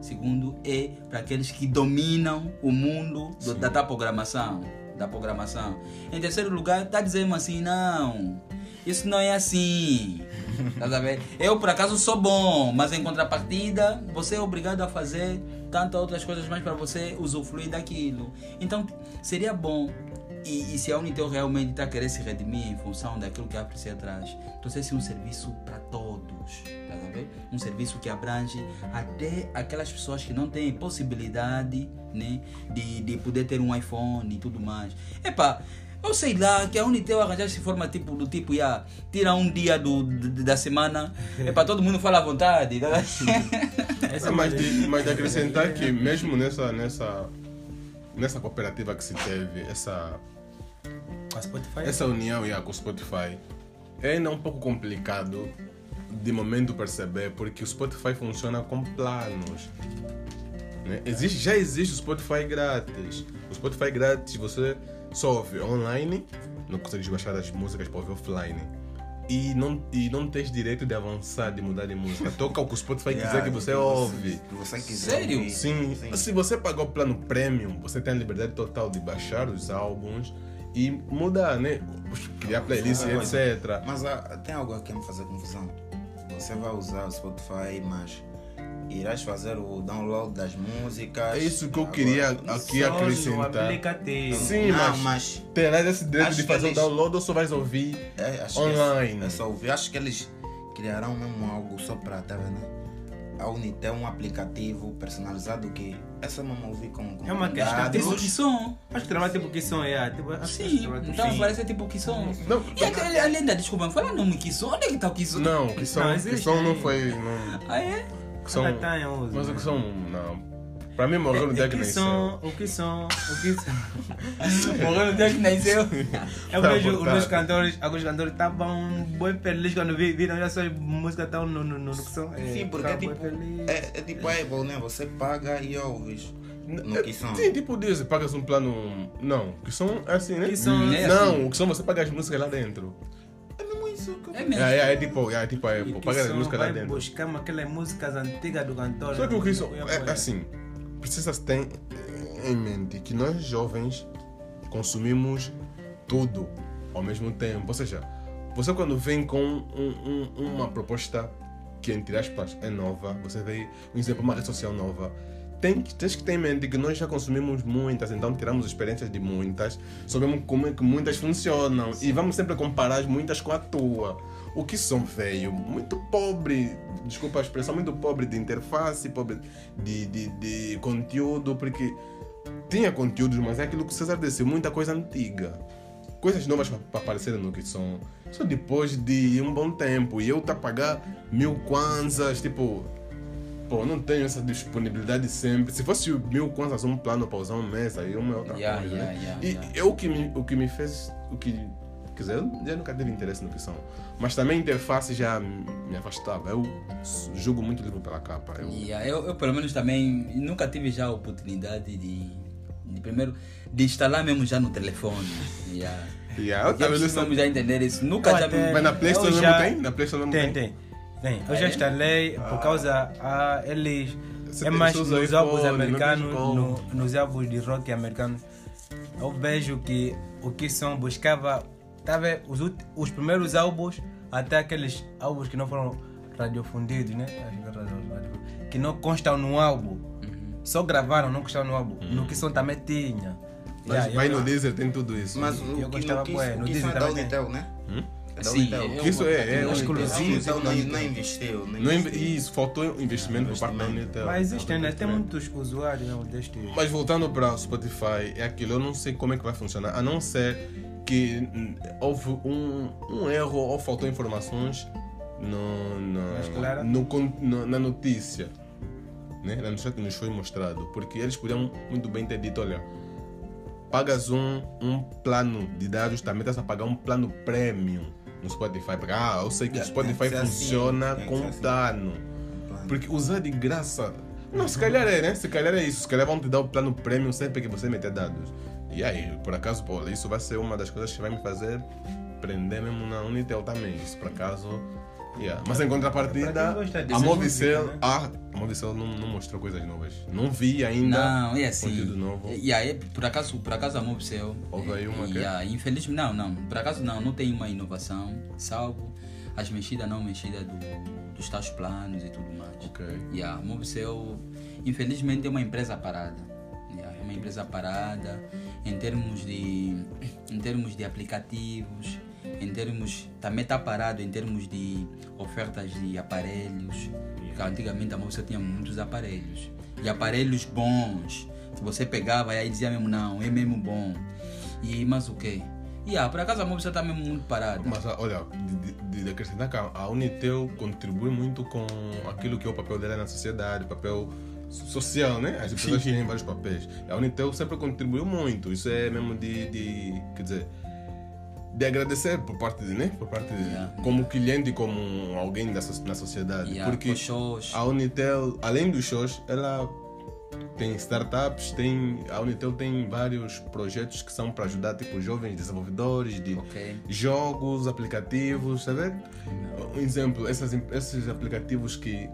Segundo, é para aqueles que dominam o mundo do- da, da programação. Da programação. Em terceiro lugar, está dizendo assim, não, isso não é assim. Tá? Eu, por acaso, sou bom, mas em contrapartida, você é obrigado a fazer tantas outras coisas mais para você usufruir daquilo. Então, seria bom e, e se a Unitel realmente está querendo se redimir em função daquilo que a Priscila traz, trouxesse um serviço para todos, tá a ver? Um serviço que abrange até aquelas pessoas que não têm possibilidade, né, de, de poder ter um iPhone e tudo mais. Epa, eu sei lá que a Unitel arranjasse forma tipo do tipo, ia tira um dia do, d- da semana, é para todo mundo falar à vontade, tá? Essa, mas, de, mas de acrescentar que mesmo nessa, nessa, nessa cooperativa que se teve, essa, a Spotify? essa união yeah, com o Spotify, é ainda um pouco complicado de momento perceber, porque o Spotify funciona com planos. né? Existe, já existe o Spotify grátis. O Spotify grátis você só ouve online, não consegues baixar as músicas para ouvir offline. e não, e não tens direito de avançar, de mudar de música. Toca o que o Spotify quiser que você ouve. Você quiser. Sério? ouvir. Sim, se você pagar o plano premium, você tem a liberdade total de baixar os álbuns e mudar, né? Criar playlists, Ah, etc. Mas ah, tem algo aqui a me fazer confusão. Você vai usar o Spotify, mas irás fazer o download das músicas. É isso que eu Agora, queria aqui. Só acrescentar. aplicativo. Sim, não, mas, terás esse direito de fazer o eles- download ou só vais ouvir é, acho online. É, é só ouvir. Acho que eles criarão mesmo algo só para, tá vendo? A Unitel um aplicativo personalizado que é só mesmo ouvir com, com É uma questão dados. Tipo que som. Acho que trabalha tipo que som é. Tipo, Sim, trabalha tipo então sim. parece tipo que som. Não, E aquele, além da desculpa, fala nome que som. Onde é que tá o que som? não, que som, Não, que som não foi. Não, Ah, é? que som, tem uso. mas o que som, não. Para mim morreu no É, dia que que nasceu. o que som, o que som. Morreu no dia que nasceu. Eu Tá vejo os meus cantores, alguns cantores estavam bem felizes quando vi- viram já suas músicas estão no, no, no, no que são. Sim, porque é tá bem tipo, é, é tipo a Apple, né? Você paga e ouves. No que som. Sim, tipo diz, pagas um plano. Não, que som é assim, né? Que som é não, assim. o que som você paga as músicas lá dentro. É mesmo que É mesmo. É, é, é tipo, é tipo, é, pô, que paga as músicas lá dentro. buscar aquelas músicas antigas do cantor. Só que o que isso Eu é assim, precisa ter em mente que nós jovens consumimos tudo ao mesmo tempo. Ou seja, você quando vem com um- um- uma proposta que entre aspas é nova, você vê, um exemplo, uma rede social nova. Tem, que- tens que ter em mente que nós já consumimos muitas, então tiramos experiências de muitas, sabemos como é que muitas funcionam e vamos sempre comparar as muitas com a tua. O que são veio muito pobre, desculpa a expressão, muito pobre de interface, pobre de, de, de conteúdo, porque tinha conteúdos, mas é aquilo que o César disse, muita coisa antiga. Coisas novas para aparecerem no que são. Só depois de um bom tempo. E eu tá pagar mil kwanzas, tipo. Pô, não tenho essa disponibilidade sempre. Se fosse mil kwanzas um plano para usar um mês, aí uma é outra Yeah, coisa. yeah, né? yeah, e eu, o, que me, o que me fez. O que, quer dizer, eu já nunca tive interesse no que são. Mas também a interface já me afastava. Eu julgo muito livro pela capa. Eu, Yeah, eu, eu, pelo menos também nunca tive já a oportunidade de, de primeiro de instalar mesmo já no telefone. Yeah. Yeah, eu também não já entender isso. Nunca já até-. Mas na Play Store mesmo já- tem? Na Play Store mesmo Tem, tem? tem. Tem. Eu Ah, já é? instalei por causa a eles. Você é mais nos álbuns iPhone, americanos, no, nos álbuns de rock americanos. Eu vejo que o que são buscava. Tá vendo? Os, os primeiros álbuns, até aqueles álbuns que não foram radiofundidos, né? Que é não constam no álbum. Só gravaram, não constavam no álbum. No que som também tinha. Mas Yeah, no Deezer, tem tudo isso. Mas Eu o que, gostava, no que, bué, no é Unitel, né? Hum? É Sim, Unitel. eu- Isso é- é A exclusivo. Unitel não, não investiu. Não Não, investiu. inve- isso, faltou investimento por parte da Unitel. Mas existem, né? Tem muitos usuários né, deste. Mas voltando para o Spotify, é aquilo, eu não sei como é que vai funcionar, a não ser que houve um, um erro ou faltou informações no, no- no no- na notícia. Né? Na notícia que nos foi mostrado. Porque eles podiam muito bem ter dito, olha, pagas um, um plano de dados, também estás a pagar um plano premium no Spotify. Porque, ah, eu sei que o É, Spotify que ser assim, funciona que com assim. plano. Porque usar de graça. Não, se calhar é, né? Se calhar é isso. Se calhar vão te dar o plano premium sempre que você meter dados. E aí, por acaso, pô, isso vai ser uma das coisas que vai me fazer prender mesmo na Unitel também. Isso por acaso. Yeah. Mas em contrapartida, gosta a Movicel. né? Ah, a Movicel não, não mostrou coisas novas. Não vi ainda. Não, é assim. Conteúdo novo. E aí, por acaso, por acaso a Mobcell. Houve aí uma e, que- infelizmente, não, não. Por acaso não, não tem uma inovação, salvo as mexidas não mexidas do, dos tais planos e tudo mais. Ok. E a Mobcell, infelizmente, é uma empresa parada. Yeah, É uma empresa parada em termos de, em termos de aplicativos, em termos. Também está parado em termos de ofertas de aparelhos. Porque antigamente a Mobcell tinha muitos aparelhos. E aparelhos bons. Que você pegava aí dizia mesmo, não, é mesmo bom. E mas o quê? E ah, por acaso a Mobcell está mesmo muito parada. Mas ah, olha, de, de, acrescentar que a Unitel contribui muito com aquilo que é o papel dela na sociedade, papel so- social, né? As pessoas têm vários papéis. A Unitel sempre contribuiu muito. Isso é mesmo de, de quer dizer, de agradecer por parte de, né? Por parte de, Yeah. como cliente como alguém da, na sociedade. A Porque a Unitel, além dos shows, ela tem startups, tem, a Unitel tem vários projetos que são para ajudar tipo jovens desenvolvedores de Ok. jogos, aplicativos, tá vendo? Um exemplo, essas, esses aplicativos que,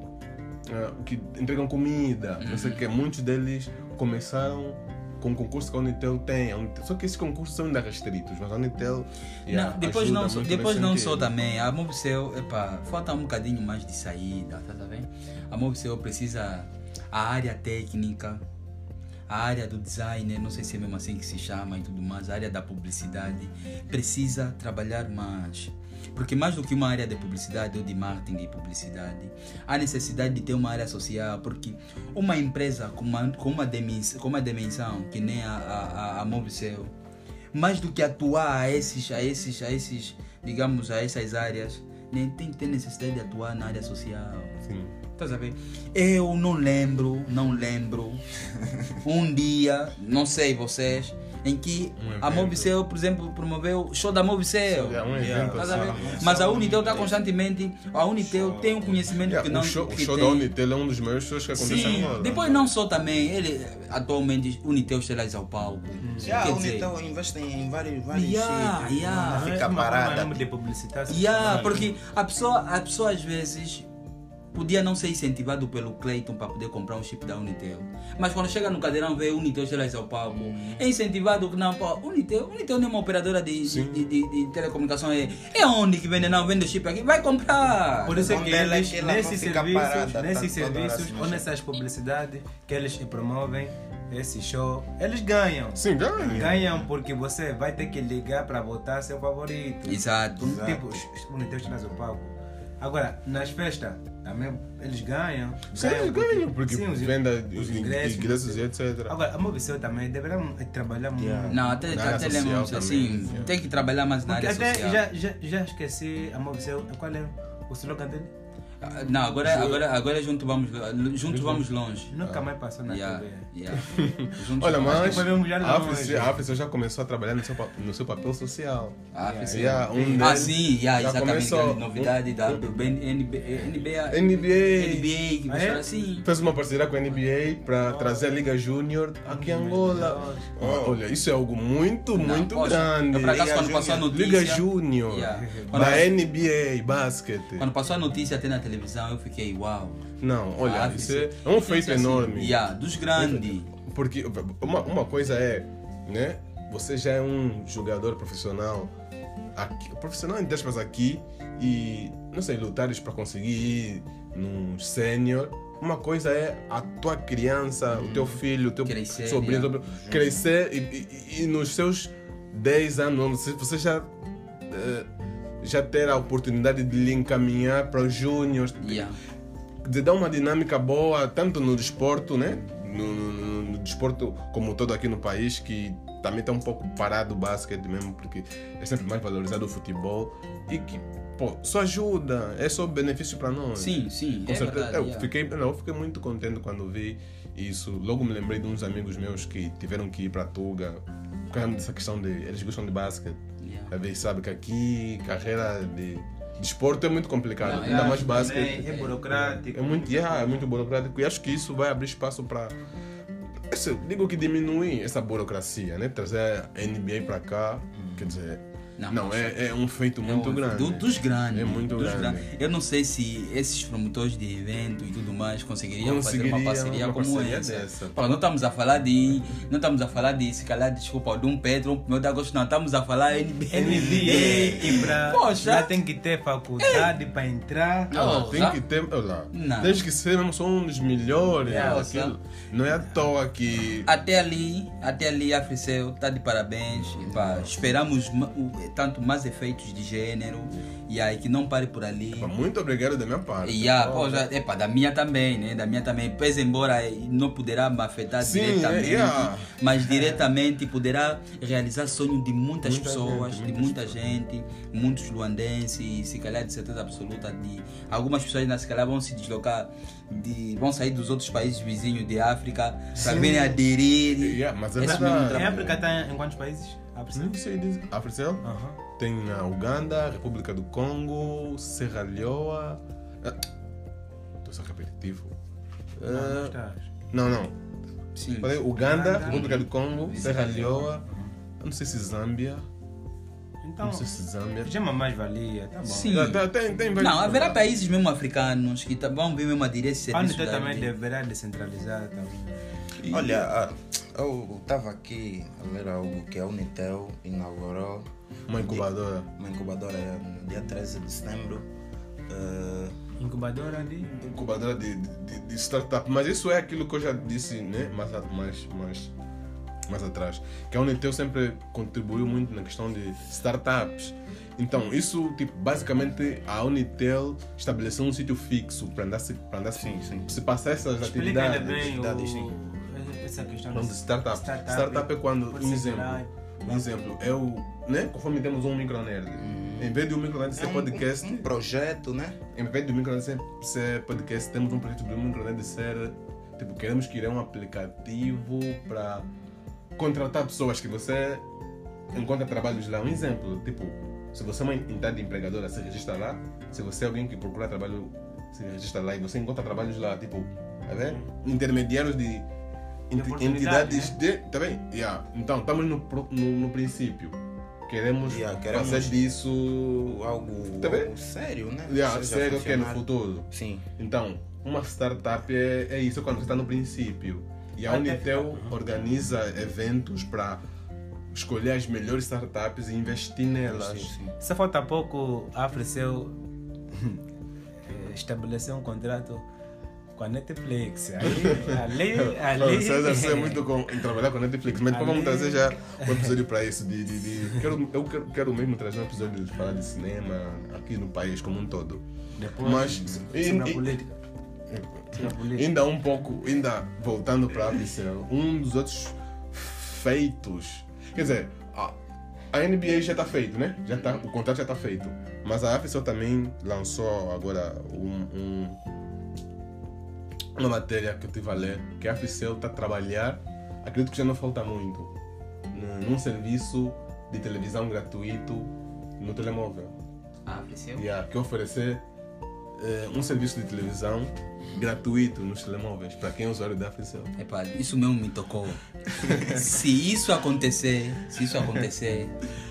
ah, que entregam comida, não sei o que, muitos deles começaram com concurso que a Unitel tem. Só que esses concursos são ainda restritos, mas a Unitel. yeah, não, depois não, só, depois não só também, a Mobicel, epa, falta um bocadinho mais de saída, tá, tá vendo? A Mobicel precisa a área técnica, a área do designer, não sei se é mesmo assim que se chama e tudo mais, a área da publicidade, precisa trabalhar mais. Porque mais do que uma área de publicidade ou de marketing e publicidade, há necessidade de ter uma área social, porque uma empresa com uma, com uma, dimensão, com uma dimensão que nem a, a, a, Mobicel, mais do que atuar a esses, a esses, a esses, digamos, a essas áreas, nem tem que ter necessidade de atuar na área social. Sim. Tá sabendo? Eu não lembro, não lembro, um dia, não sei vocês, em que Um a. Mobicel, por exemplo, promoveu o show da Mobicel. É um Yeah. Tá assim. Mas a Só Unitel está constantemente, a Unitel tem um conhecimento Yeah, que não o show, o show tem. da Unitel é um dos maiores shows que acontece Sim, agora. depois não só também, ele atualmente Unitel está ao palco. Já Quer a dizer, Unitel investe em vários, vários Yeah, sítios. yeah. Não é fica uma forma parada. de publicitar. Yeah, porque a pessoa, a pessoa às vezes podia não ser incentivado pelo Clayton para poder comprar um chip da Unitel. Mas quando chega no cadeirão vê Unitel chegar ao palco, é incentivado que não, pô, Unitel, Unitel não é uma operadora de, de, de, de- de telecomunicação, é, é onde que vende, não, vende o chip aqui, vai comprar. Por isso é que eles, que nesses serviços, parada, nesses hora serviços se ou nessas publicidades que eles promovem esse show, eles ganham. Sim, ganha. Ganham porque você vai ter que ligar para votar seu favorito. Exato. Exato. Tipo, os Unitel traz o palco. Agora, nas festas, também eles ganham. Sim, eles ganham, porque sim, os- venda os os ingressos, ingressos e etc. Agora, a Mobicel também deverá trabalhar muito. Yeah. Não, até, Na até lemos assim, também, yeah. tem que trabalhar mais na Porque área até social. já, já, já esqueci a Mobicel. Qual é o slogan dele? Não, agora, agora, agora junto vamos, juntos vamos longe. Nunca mais passou na Yeah, TV. yeah. Olha, mas a a Africe já começou a trabalhar no seu, no seu papel social. Ah, sim. Yeah, um Ah, sim, yeah, já exatamente. começou. novidade da NBA, NBA, NBA. NBA que vai Ah, é? assim. Fez uma parceria com a NBA para trazer a Liga Júnior aqui em Angola. Oh, olha, isso é algo muito, Não, muito grande. Eu, por acaso, Liga quando passou a notícia. Liga Júnior. Yeah. Da NBA, basquete. quando passou a notícia até na televisão, eu fiquei, uau. Não, olha, Ah, isso é, é um feito assim, enorme. Yeah, dos grandes. Porque uma, uma coisa é, né? Você já é um jogador profissional, aqui, profissional entre aspas aqui, e não sei, lutares para conseguir ir num sênior. Uma coisa é a tua criança, o teu filho, o teu Crescer, sobrinho, yeah. sobrinho, crescer e, e- e nos seus 10 anos, você- já, eh, já ter a oportunidade de lhe encaminhar para os júniores, Yeah. de dar uma dinâmica boa, tanto no desporto, né? No, no- no desporto como todo aqui no país, que também está um pouco parado o basquete mesmo, porque é sempre mais valorizado o futebol e que, pô, só ajuda, é só benefício para nós. Sim, sim, Com é certeza. verdade. eu, yeah. fiquei, não, eu fiquei muito contente quando vi isso. Logo me lembrei de uns amigos meus que tiveram que ir para Tuga por causa dessa questão de. Eles gostam de basquete. Às vezes sabe que aqui carreira de desporto é muito complicado, Não, ainda é, mais também. basquete. É, é burocrático. É muito, yeah, é muito burocrático e acho que isso vai abrir espaço para. Digo que diminuir essa burocracia, né? Trazer a NBA para cá, quer dizer. Não, Não, é, é um feito muito É um- grande. do- dos grandes. É muito dos grande. Eu não sei se esses promotores de evento e tudo mais conseguiriam, fazer uma parceria uma como parceria essa. dessa. Pô, não estamos a falar de. Não estamos a falar de, se calhar, desculpa, de um Pedro, um meu de agosto, não. Estamos a falar NBA. NBA e pra, Poxa. já tem que ter faculdade para entrar. Não, tem já? que ter. Olha lá. Tens que só um dos melhores. Aquilo. Não é à toa que. Até ali, até ali a Fricel está de parabéns. Pá, esperamos o- tanto mais efeitos de gênero e aí que não pare por ali. Muito obrigado da minha parte. E ah, pô, já, epa, da minha também, né? Da minha também. Pese embora não poderá me afetar Sim, diretamente, é, yeah. mas diretamente poderá realizar sonho de muitas Muita pessoas, gente, de muita gente, muitos luandenses, se calhar de certeza absoluta de algumas pessoas ainda se calhar vão se deslocar, de, vão sair dos outros países vizinhos de África para virem aderir. Yeah, mas é Esse verdade. mesmo A. África está em quantos países? A Não sei dizer. Africel? Aham. Tem na Uganda, República do Congo, Serra Leoa. Estou só repetitivo. Não, não Ah, estás. não, não. Sim. Falei Uganda, Uganda. República do Congo, Serra Leoa, não sei se Zâmbia, Então, não sei se Zâmbia. já é uma mais-valia, tá bom. Sim. Tá- tem, tem vários Não, haverá países mesmo africanos que tá- vão vir mesmo a esse A serviço. Também de- deverá descentralizar também. Olha, ah, eu estava aqui a ler algo que a Unitel inaugurou Uma incubadora. uma incubadora é, no dia 13 de setembro. Eh, Incubadora de. incubadora de, de, de startup, mas isso é aquilo que eu já disse né? mais, mais, mais, mais atrás, que a Unitel sempre contribuiu muito na questão de startups. Então, isso, tipo, basicamente, a Unitel estabeleceu um sítio fixo para andar, se, para andar Sim, sim. se passar essas Explica atividades. bem atividades, o, essa questão Quando de startup. Startup é quando, um exemplo, um exemplo, eu, né, conforme temos um micronerd, em vez de um micronerd É ser um, podcast, um, um projeto, né? em vez do micronerd ser, ser podcast, temos um projeto do micronerd ser, tipo, queremos criar um aplicativo para contratar pessoas que você encontra trabalhos lá. Um exemplo, tipo, se você é uma entidade empregadora, se registra lá. Se você é alguém que procura trabalho, se registra lá e você encontra trabalhos lá, tipo, tá vendo? Intermediários de entidades de. Tá bem? Yeah. Então, estamos no, no, no princípio. Queremos, Yeah, queremos- fazer disso Algo, Tá algo sério, né? yeah, sério que é no futuro. Sim. Então, uma startup é, é isso quando você está no princípio. E a Até Unitel organiza eventos para escolher as melhores startups e investir nelas. Sim, sim. Só falta pouco a Africell eh, estabelecer um contrato com a Netflix. Ali, ali, o César sei muito com, em trabalhar com a Netflix, mas depois vamos Ali- trazer já um episódio para isso. De, de, de- quero, eu quero, quero mesmo trazer um episódio de falar de cinema aqui no país como um todo. Depois, Mas, e- e- política. Política. Ainda um pouco, ainda voltando para a Apricel, um dos outros feitos. Quer dizer, a, a NBA já está feito, né? Já tá, o contrato já está feito. Mas a Apricel também lançou agora um, um- uma matéria que eu tive a ler, que a Apricel está a trabalhar, acredito que já não falta muito, num, num serviço de televisão gratuito no telemóvel. Ah, apreciou? Yeah, que oferecer eh, um serviço de televisão gratuito nos telemóveis para quem é usuário da Africell. Epá, isso mesmo me tocou. se isso acontecer, se isso acontecer,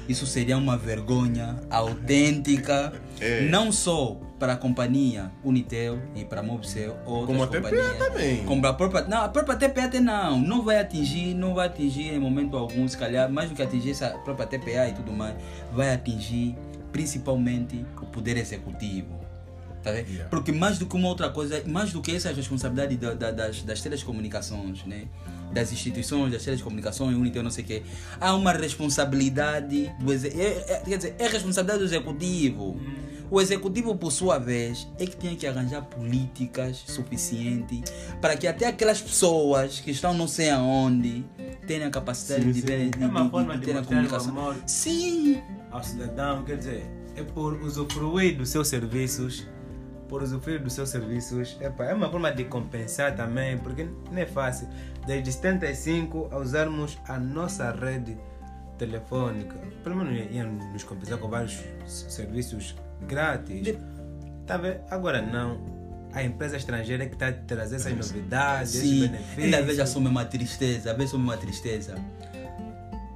isso seria uma vergonha autêntica, É. não só para a companhia Unitel e para a Mobcel, Como a TPA também. Como a própria, não, a própria TPA até não, não vai atingir, não vai atingir em momento algum, se calhar, mais do que atingir essa própria TPA e tudo mais, vai atingir principalmente o poder executivo. Tá? Yeah. Porque mais do que uma outra coisa, mais do que essa responsabilidade da- da- das, das telecomunicações, né? Das instituições das telecomunicações, Unitel, não sei o quê, há uma responsabilidade do é, é- quer dizer, é responsabilidade do executivo. O executivo, por sua vez, é que tem que arranjar políticas suficientes para que até aquelas pessoas que estão não sei aonde tenham a capacidade Sim, de sim. ver de, É uma de- forma de de ter a comunicação. amor Sim, ao cidadão, quer dizer, é por usufruir dos seus serviços, por usufruir dos seus serviços, epa, é uma forma de compensar também, porque não é fácil. Desde 75 a usarmos a nossa rede telefônica, pelo menos iam nos compensar com vários serviços grátis. De- Tá vendo? Agora não. A empresa estrangeira que está a trazer essas novidades, esses Sim, benefícios. ainda veja só uma tristeza, veja só uma tristeza.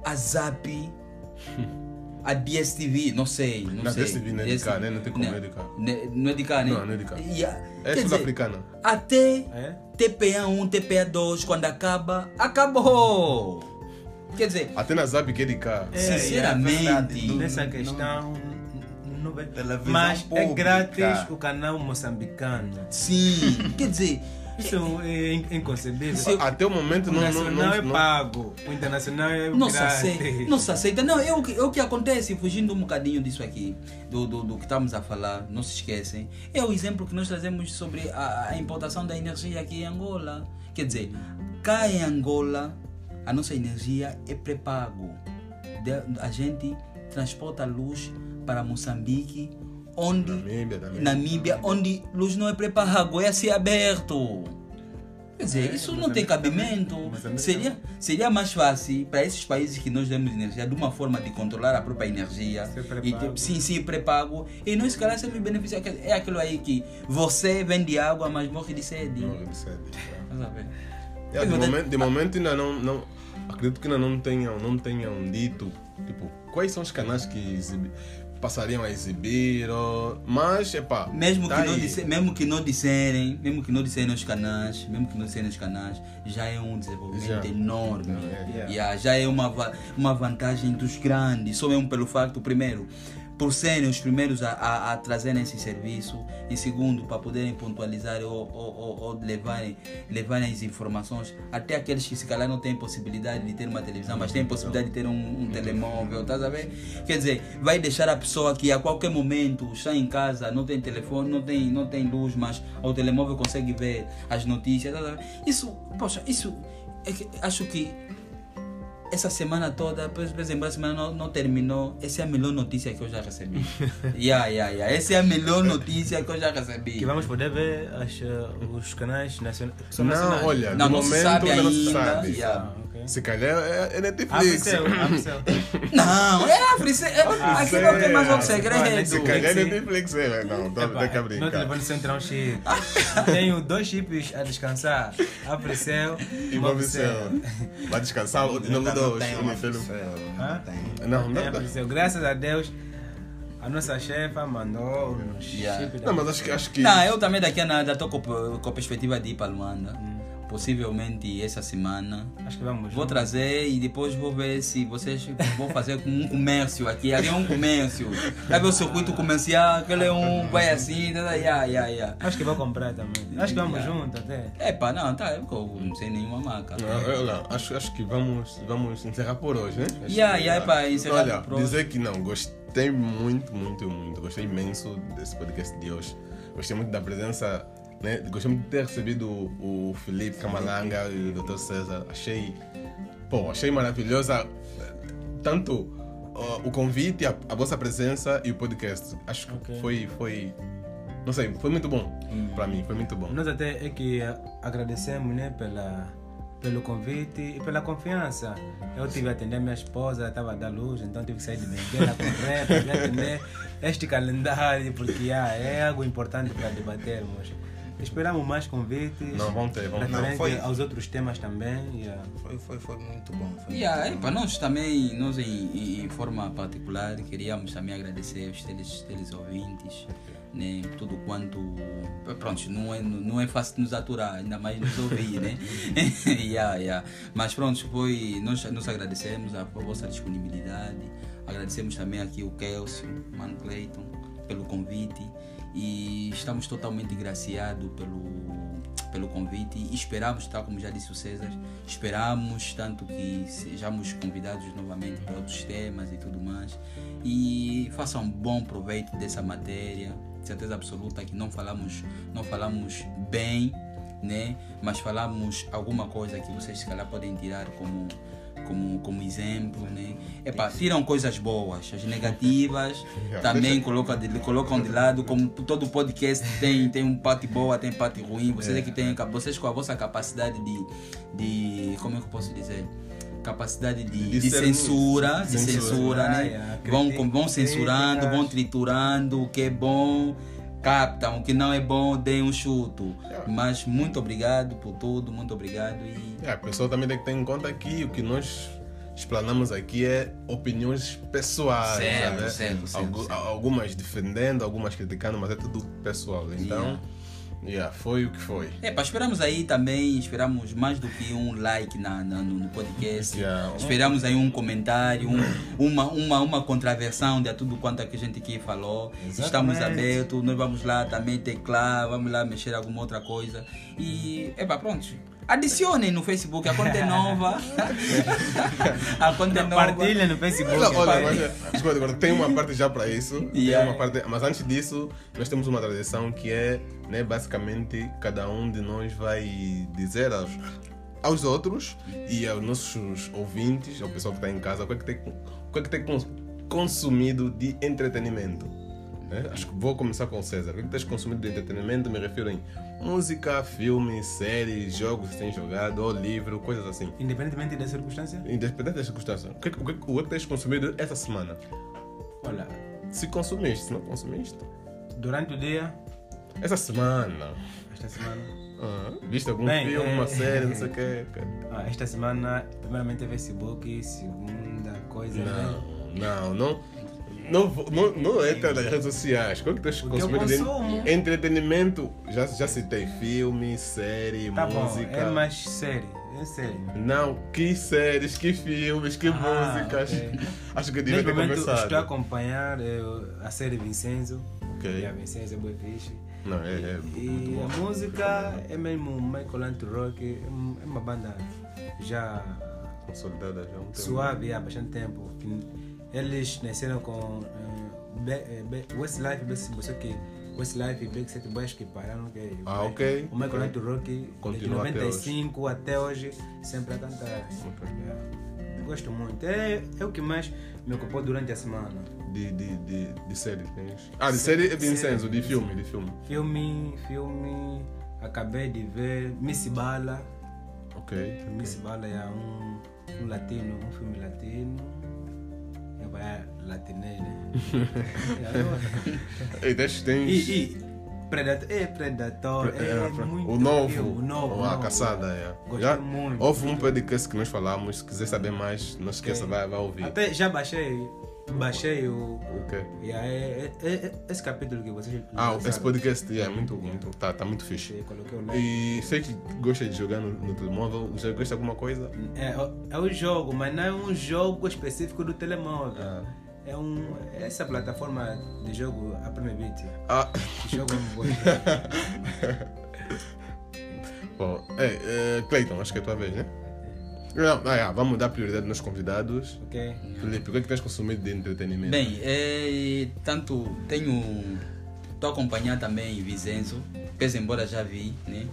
A Zap, a DSTV, não sei, não, Não, sei. DSTV não é de cá, né? Não tem como é de cá. Ne- Não é de cá, né? Não, não é de cá. E a- É sul-africana. Até É? TPA1, TPA2, quando acaba, acabou. Quer dizer, Até na Zap que é de cá. É, sinceramente, é. Nessa Não- questão. Não. Televisão Mas é pública. grátis o canal moçambicano. sim, quer dizer, Isso é inconcebível. Isso é- Até o momento O não, não, nacional não, é pago, o internacional é não se grátis. aceita. Não se aceita. Não, é o que, é o que acontece, fugindo um bocadinho disso aqui, do, do, do que estamos a falar, não se esquecem. É o exemplo que nós trazemos sobre a, a importação da energia aqui em Angola. Quer dizer, cá em Angola, a nossa energia é pré-pago. A gente transporta luz para Moçambique, onde Namíbia também. Namíbia, onde luz não é pré-pago, é assim aberto. Quer dizer, É, isso não Moçambique tem cabimento. também. Moçambique Seria, seria mais fácil para esses países que nós damos energia de uma forma de controlar a própria energia. E, sim, sim, pré-pago. E nós, calhar, sempre beneficiar. É aquilo aí que você vende água, mas morre de sede. É de- a ver? É, de, momento, de momento ainda não, não. Acredito que ainda não tenham, não tenham dito tipo, quais são os canais que exibi- passariam a exibir. Mas, epá. Mesmo tá que, não aí. disse- mesmo que não disserem, mesmo que não disserem os canais, mesmo que não disserem os canais, já é um desenvolvimento Já. enorme. É. Yeah. Yeah, já é uma, uma vantagem dos grandes, só mesmo pelo facto, primeiro, por serem os primeiros a, a, a trazerem esse serviço, e segundo, para poderem pontualizar ou, ou, ou, ou levarem, levarem as informações até aqueles que se calhar não têm possibilidade de ter uma televisão, mas têm possibilidade de ter um, um telemóvel, estás a ver? Quer dizer, vai deixar a pessoa que a qualquer momento está em casa, não tem telefone, não tem, não tem luz, mas o telemóvel consegue ver as notícias, estás a ver? Isso, poxa, isso é que acho que essa semana toda, por exemplo, a semana não, não terminou. Essa é a melhor notícia que eu já recebi. yeah, yeah, yeah. Essa é a melhor notícia que eu já recebi. Que vamos poder ver as, os canais nacionais. são Não, olha, Não, de não se momento sabe ainda não se sabe. yeah. Ok. Se calhar é, é Netflix. Africell, Africell. Não, é Africe. É, aqui não tem mais outro segredo. Se calhar é. Netflix, é. Não, tô, Epá, tem que Meu brincar. telefone sempre um chip. Tenho dois chips a descansar. Africell E Movicel. Vai descansar, o não tem o. Africell, Hã? não tem. Não, É. Africell. Graças a Deus, a nossa chefa mandou um Yeah. chip. Não, mas acho que. Acho que Não, eu também daqui a nada estou com, com a perspectiva de ir para Luanda. Possivelmente essa semana. Acho que vamos. Vou trazer e depois vou ver se vocês vão fazer um comércio aqui. Aqui é um comércio. Sabe o circuito comercial? Aquele é um. Vai assim. Tá, tá, yeah, yeah, yeah. Acho que vou comprar também. Acho que vamos Yeah. junto até. Epa, não, tá. Eu não sei nenhuma marca. Não, eu não, acho, acho que vamos, vamos encerrar por hoje, né? Acho Yeah, que- yeah, pá, encerrar Olha, por hoje. dizer que não, gostei muito, muito, muito. Gostei imenso desse podcast de hoje. Gostei muito da presença, né? Gostei muito de ter recebido o, o Felipe Camalanga e o Dr. César. Achei, pô, achei maravilhosa eh, tanto ó, o convite, a, a vossa presença e o podcast. Acho que foi, foi, não sei, foi muito bom para mim, foi muito bom. Nós até é que agradecemos né, pela, pelo convite e pela confiança. Eu tive a atender minha esposa, ela estava a dar luz, então tive que sair de Benguela correr para atender este calendário, porque ah, é algo importante para debatermos. Esperamos mais convites. Não, vão ter, vão ter. Não, foi- aos outros temas também. yeah. Foi, foi, foi muito bom. Foi Yeah, muito bom. epa, nós também, nós em, em, em forma particular, queríamos também agradecer aos teles, teles ouvintes, né, tudo quanto. Pronto, não é, não é fácil nos aturar, ainda mais nos ouvir, né? yeah, yeah. Mas pronto, foi, nós, nós agradecemos a, a vossa disponibilidade, agradecemos também aqui o Kelsey, o Mano Clayton, pelo convite e estamos totalmente graciados pelo pelo convite e esperamos, tal como já disse o César, esperamos tanto que sejamos convidados novamente para outros temas e tudo mais e façam um bom proveito dessa matéria, certeza absoluta que não falamos, não falamos bem, né? mas falamos alguma coisa que vocês se calhar podem tirar como como, como exemplo, né? Epa, tiram coisas boas, as negativas também colocam de, colocam de lado, como todo podcast tem, tem um parte boa, tem parte ruim, vocês é que têm, vocês com a vossa capacidade de, de como é que eu posso dizer? Capacidade de, De de censura, de Censura. censura, né? Ah, yeah. Vão, Criti- vão censurando, vão triturando o que é bom, captam o que não é bom, deem um chuto. Yeah. Mas muito obrigado por tudo, muito obrigado e É, a pessoa também tem que ter em conta que o que nós explanamos aqui é opiniões pessoais. Certo, né? certo, certo, Algu- certo. Algumas defendendo, algumas criticando, mas é tudo pessoal. Então, yeah, foi o que foi. É, pá, esperamos aí também, esperamos mais do que um like na, na- no, no podcast. Yeah. Esperamos aí um comentário, um- uma, uma, uma contraversão de tudo quanto que a gente aqui falou. Estamos Exatamente. abertos, nós vamos lá também teclar, vamos lá mexer alguma outra coisa. E, é pá, pronto. Adicionem no Facebook, a conta é nova. a conta é nova. Partilha no Facebook. Olha, olha, mas, escuta, agora tem uma parte já para isso. tem Yeah. uma parte, mas antes disso, nós temos uma tradição que é, né, basicamente, cada um de nós vai dizer aos, aos outros e aos nossos ouvintes, ao pessoal que está em casa, o que é que tem, o que é que tem cons- consumido de entretenimento. né? Acho que vou começar com o César. O que é que tens consumido de entretenimento? Me refiro em música, filmes, séries, jogos que tens jogado, ou livro, coisas assim. Independentemente da circunstância. Independente das circunstâncias. O que, o que, o que tens consumido essa semana? Olha, Se consumiste, se não consumiste. durante o dia, Essa semana. esta semana, Ah, viste algum Bem, filme, uma é- série, não sei o quê? Ah, esta semana, primeiramente é Facebook, segunda coisa, né? Não, não, não. Não, não, não entra nas redes sociais. Qual que tens O que de consumo. entretenimento? Já, já citei filme, série, Tá bom, música. é mais sério, é sério. Não, que séries, que filmes, que Ah, músicas. ok. Acho que devia ter momento começado. estou a acompanhar eh, a série Vincenzo. Ok. E a Vincenzo é boa fixe. Não, é, é muito E bom. a música é mesmo Michael Anto Rock, é é uma banda já Consolidada já há um tempo. suave há bastante tempo. que Eles nasceram com eh, Be- eh, Be- Westlife, Be- só que Westlife e Backstreet Boys que pararam. Que Ah, ok. O Michael Anto Rock, Continua de até 95 até hoje, sempre a cantar. Ok. Yeah. Gosto muito. É, é o que mais me ocupou durante a semana. De, de, de, de série tens? Ah, de série é Vincenzo, de filme, de filme. Filme, filme, acabei de ver Missy Bala. Ok. Miss Bala é um, um latino, um filme latino. É para latinês, né? Ei, tens, tens... e, e Predator, é Predator, é, É, muito o novo, filme, o novo, a caçada, é. Já, muito. houve um podcast que nós falamos, se quiser saber mais, não esqueça, vai, vai ouvir. Até já baixei, baixei o... Ok. Yeah, é, é, é- esse capítulo que vocês Ah, esse podcast yeah, é muito, muito, tá, tá muito fixe. coloquei o like. E sei que gosta de jogar no, no telemóvel, já gosta de alguma coisa? É, é o jogo, mas não é um jogo específico do telemóvel. Ah. É um, essa plataforma de jogo, a Premier Beat, Ah, que joga um bom. bom, é, é, Cleiton, acho que é a tua vez, né? Não, ah, yeah, vamos dar prioridade nos convidados. ok? Felipe, o que é que tens consumido de entretenimento? Bem, é, tanto tenho. Estou a acompanhar também Vicenzo, pese embora já vi, né?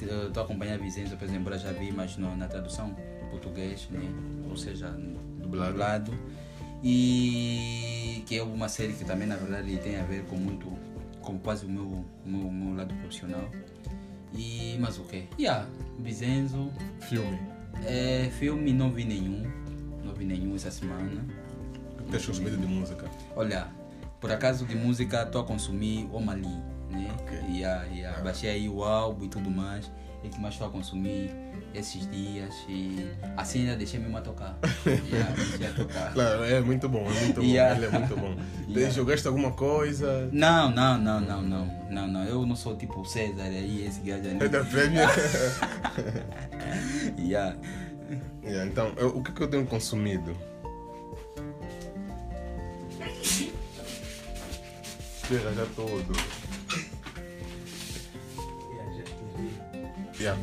Estou a acompanhar Vicenzo, pese embora já vi, mas no, na tradução português, né? Ou seja, Dublado. dublado. E que é uma série que também, na verdade, tem a ver com muito. com quase o meu, meu, meu lado profissional. E. mas o quê? Yeah, Vicenzo. Filme. É, filme não vi nenhum. Não vi nenhum essa semana. Tens consumido de música? Olha, por acaso de música estou a consumir o Mali, né? Ok. E a, e a, baixei aí o álbum e tudo mais. É que mais estou a consumir esses dias e assim ainda deixei mesmo a tocar. yeah, deixei a tocar. Claro, é muito bom, é muito bom. Yeah. Ele é muito bom. Yeah. Jogaste alguma coisa? Não, não, não, não, não, não, não. Eu não sou tipo o César aí, esse gajo É da ali. Premier. Yeah. Yeah, então, eu- o que, que eu tenho consumido? Chega já todo. Yeah.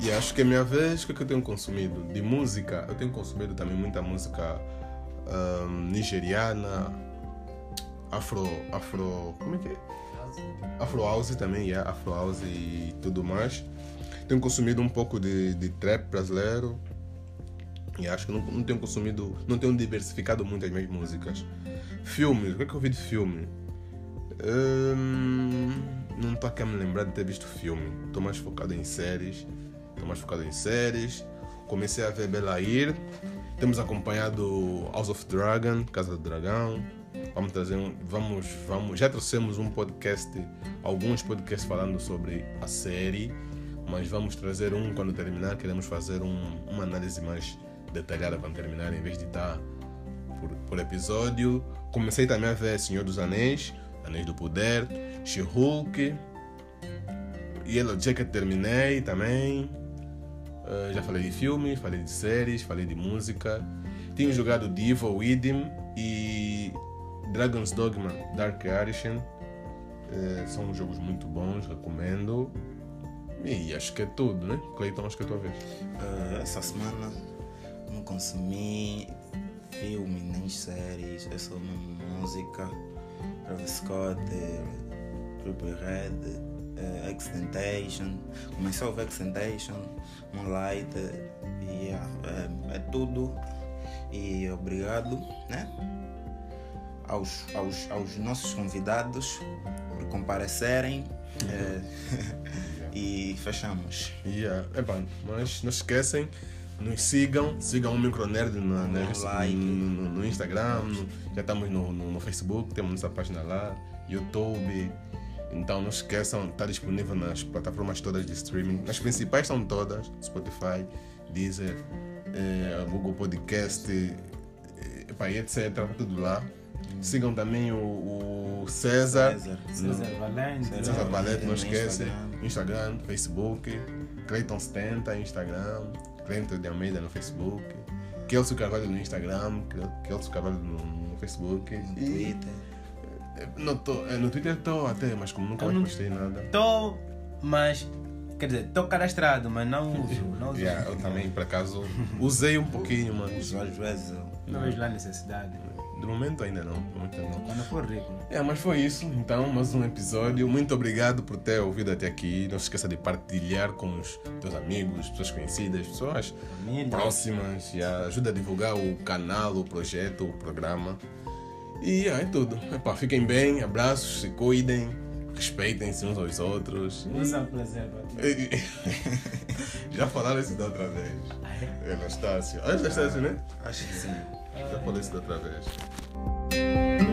E acho que é a minha vez, o que, é que eu tenho consumido? De música, eu tenho consumido também muita música ahm, nigeriana, afro, afro, como é que é? Afro House também, yeah, Afro House e tudo mais. Tenho consumido um pouco de, de trap brasileiro e acho que não, não tenho consumido, não tenho diversificado muito as minhas músicas. Filmes, o que é que eu vi de filme? Hum, não estou aqui a me lembrar de ter visto filme. Estou mais focado em séries. Estou mais focado em séries. Comecei a ver Belair. Temos acompanhado House of Dragon, Casa do Dragão. Vamos trazer um, vamos, vamos, já trouxemos um podcast, alguns podcasts falando sobre a série, mas vamos trazer um quando terminar. Queremos fazer um, uma análise mais detalhada quando terminar, em vez de estar por, por episódio. Comecei também a ver Senhor dos Anéis, Anéis do Poder, She-Hulk, Yellow Jacket terminei também. Uh, já falei de filmes, falei de séries, falei de música. Tenho jogado Divo, Within e Dragon's Dogma Dark Edition. Uh, são jogos muito bons, recomendo. E acho que é tudo, né? Cleiton, acho que é a tua vez. Eh, essa semana não consumi filme nem séries, é só música. Travis Scott, eh, Triple Red, eh, Extentation. Comecei a ouvir Extentation, Moonlight, eh, e yeah, é, é tudo. E obrigado, né? Aos, aos, aos nossos convidados por comparecerem. eh, e fechamos. Yeah. Epa, mas não esquecem, nos sigam, sigam o Micronerd na, na, Um like. no, no- no Instagram, no- já estamos no, no, no Facebook, temos nossa página lá, YouTube. Então não esqueçam, está disponível nas plataformas todas de streaming. Nas principais são todas, Spotify, Deezer, eh, Google Podcast, eh, epá, e etc. Tudo lá. Sigam também o, o César. César. César Valente. César. Valete, não No esquece. Instagram. Instagram, Facebook. Clayton 70, Instagram. Clayton de Almeida no Facebook. Kelso Carvalho no Instagram. Kelso Carvalho no, no Facebook. No E Twitter. eh, não tô, eh, no Twitter estou até, mas como nunca Eu mais não- postei nada. Estou, mas. Quer dizer, estou cadastrado, mas não uso. Não uso. Yeah, eu também, por acaso, usei um pouquinho, mas Às vezes eu Não vejo lá necessidade. De momento ainda não. De momento ainda não. Quando for rico. É, mas foi isso. Então, mais um episódio. Muito obrigado por ter ouvido até aqui. Não se esqueça de partilhar com os teus amigos, pessoas conhecidas, pessoas Família. próximas. E ajuda a divulgar o canal, o projeto, o programa. E é tudo. Epá, fiquem bem, abraços, se cuidem, respeitem-se uns aos outros. Usa preservativo. Já falaram isso da outra vez. Ah, é? É Anastácio. Ah, Anastácio, né? acho que sim. Já falei isso da travesti.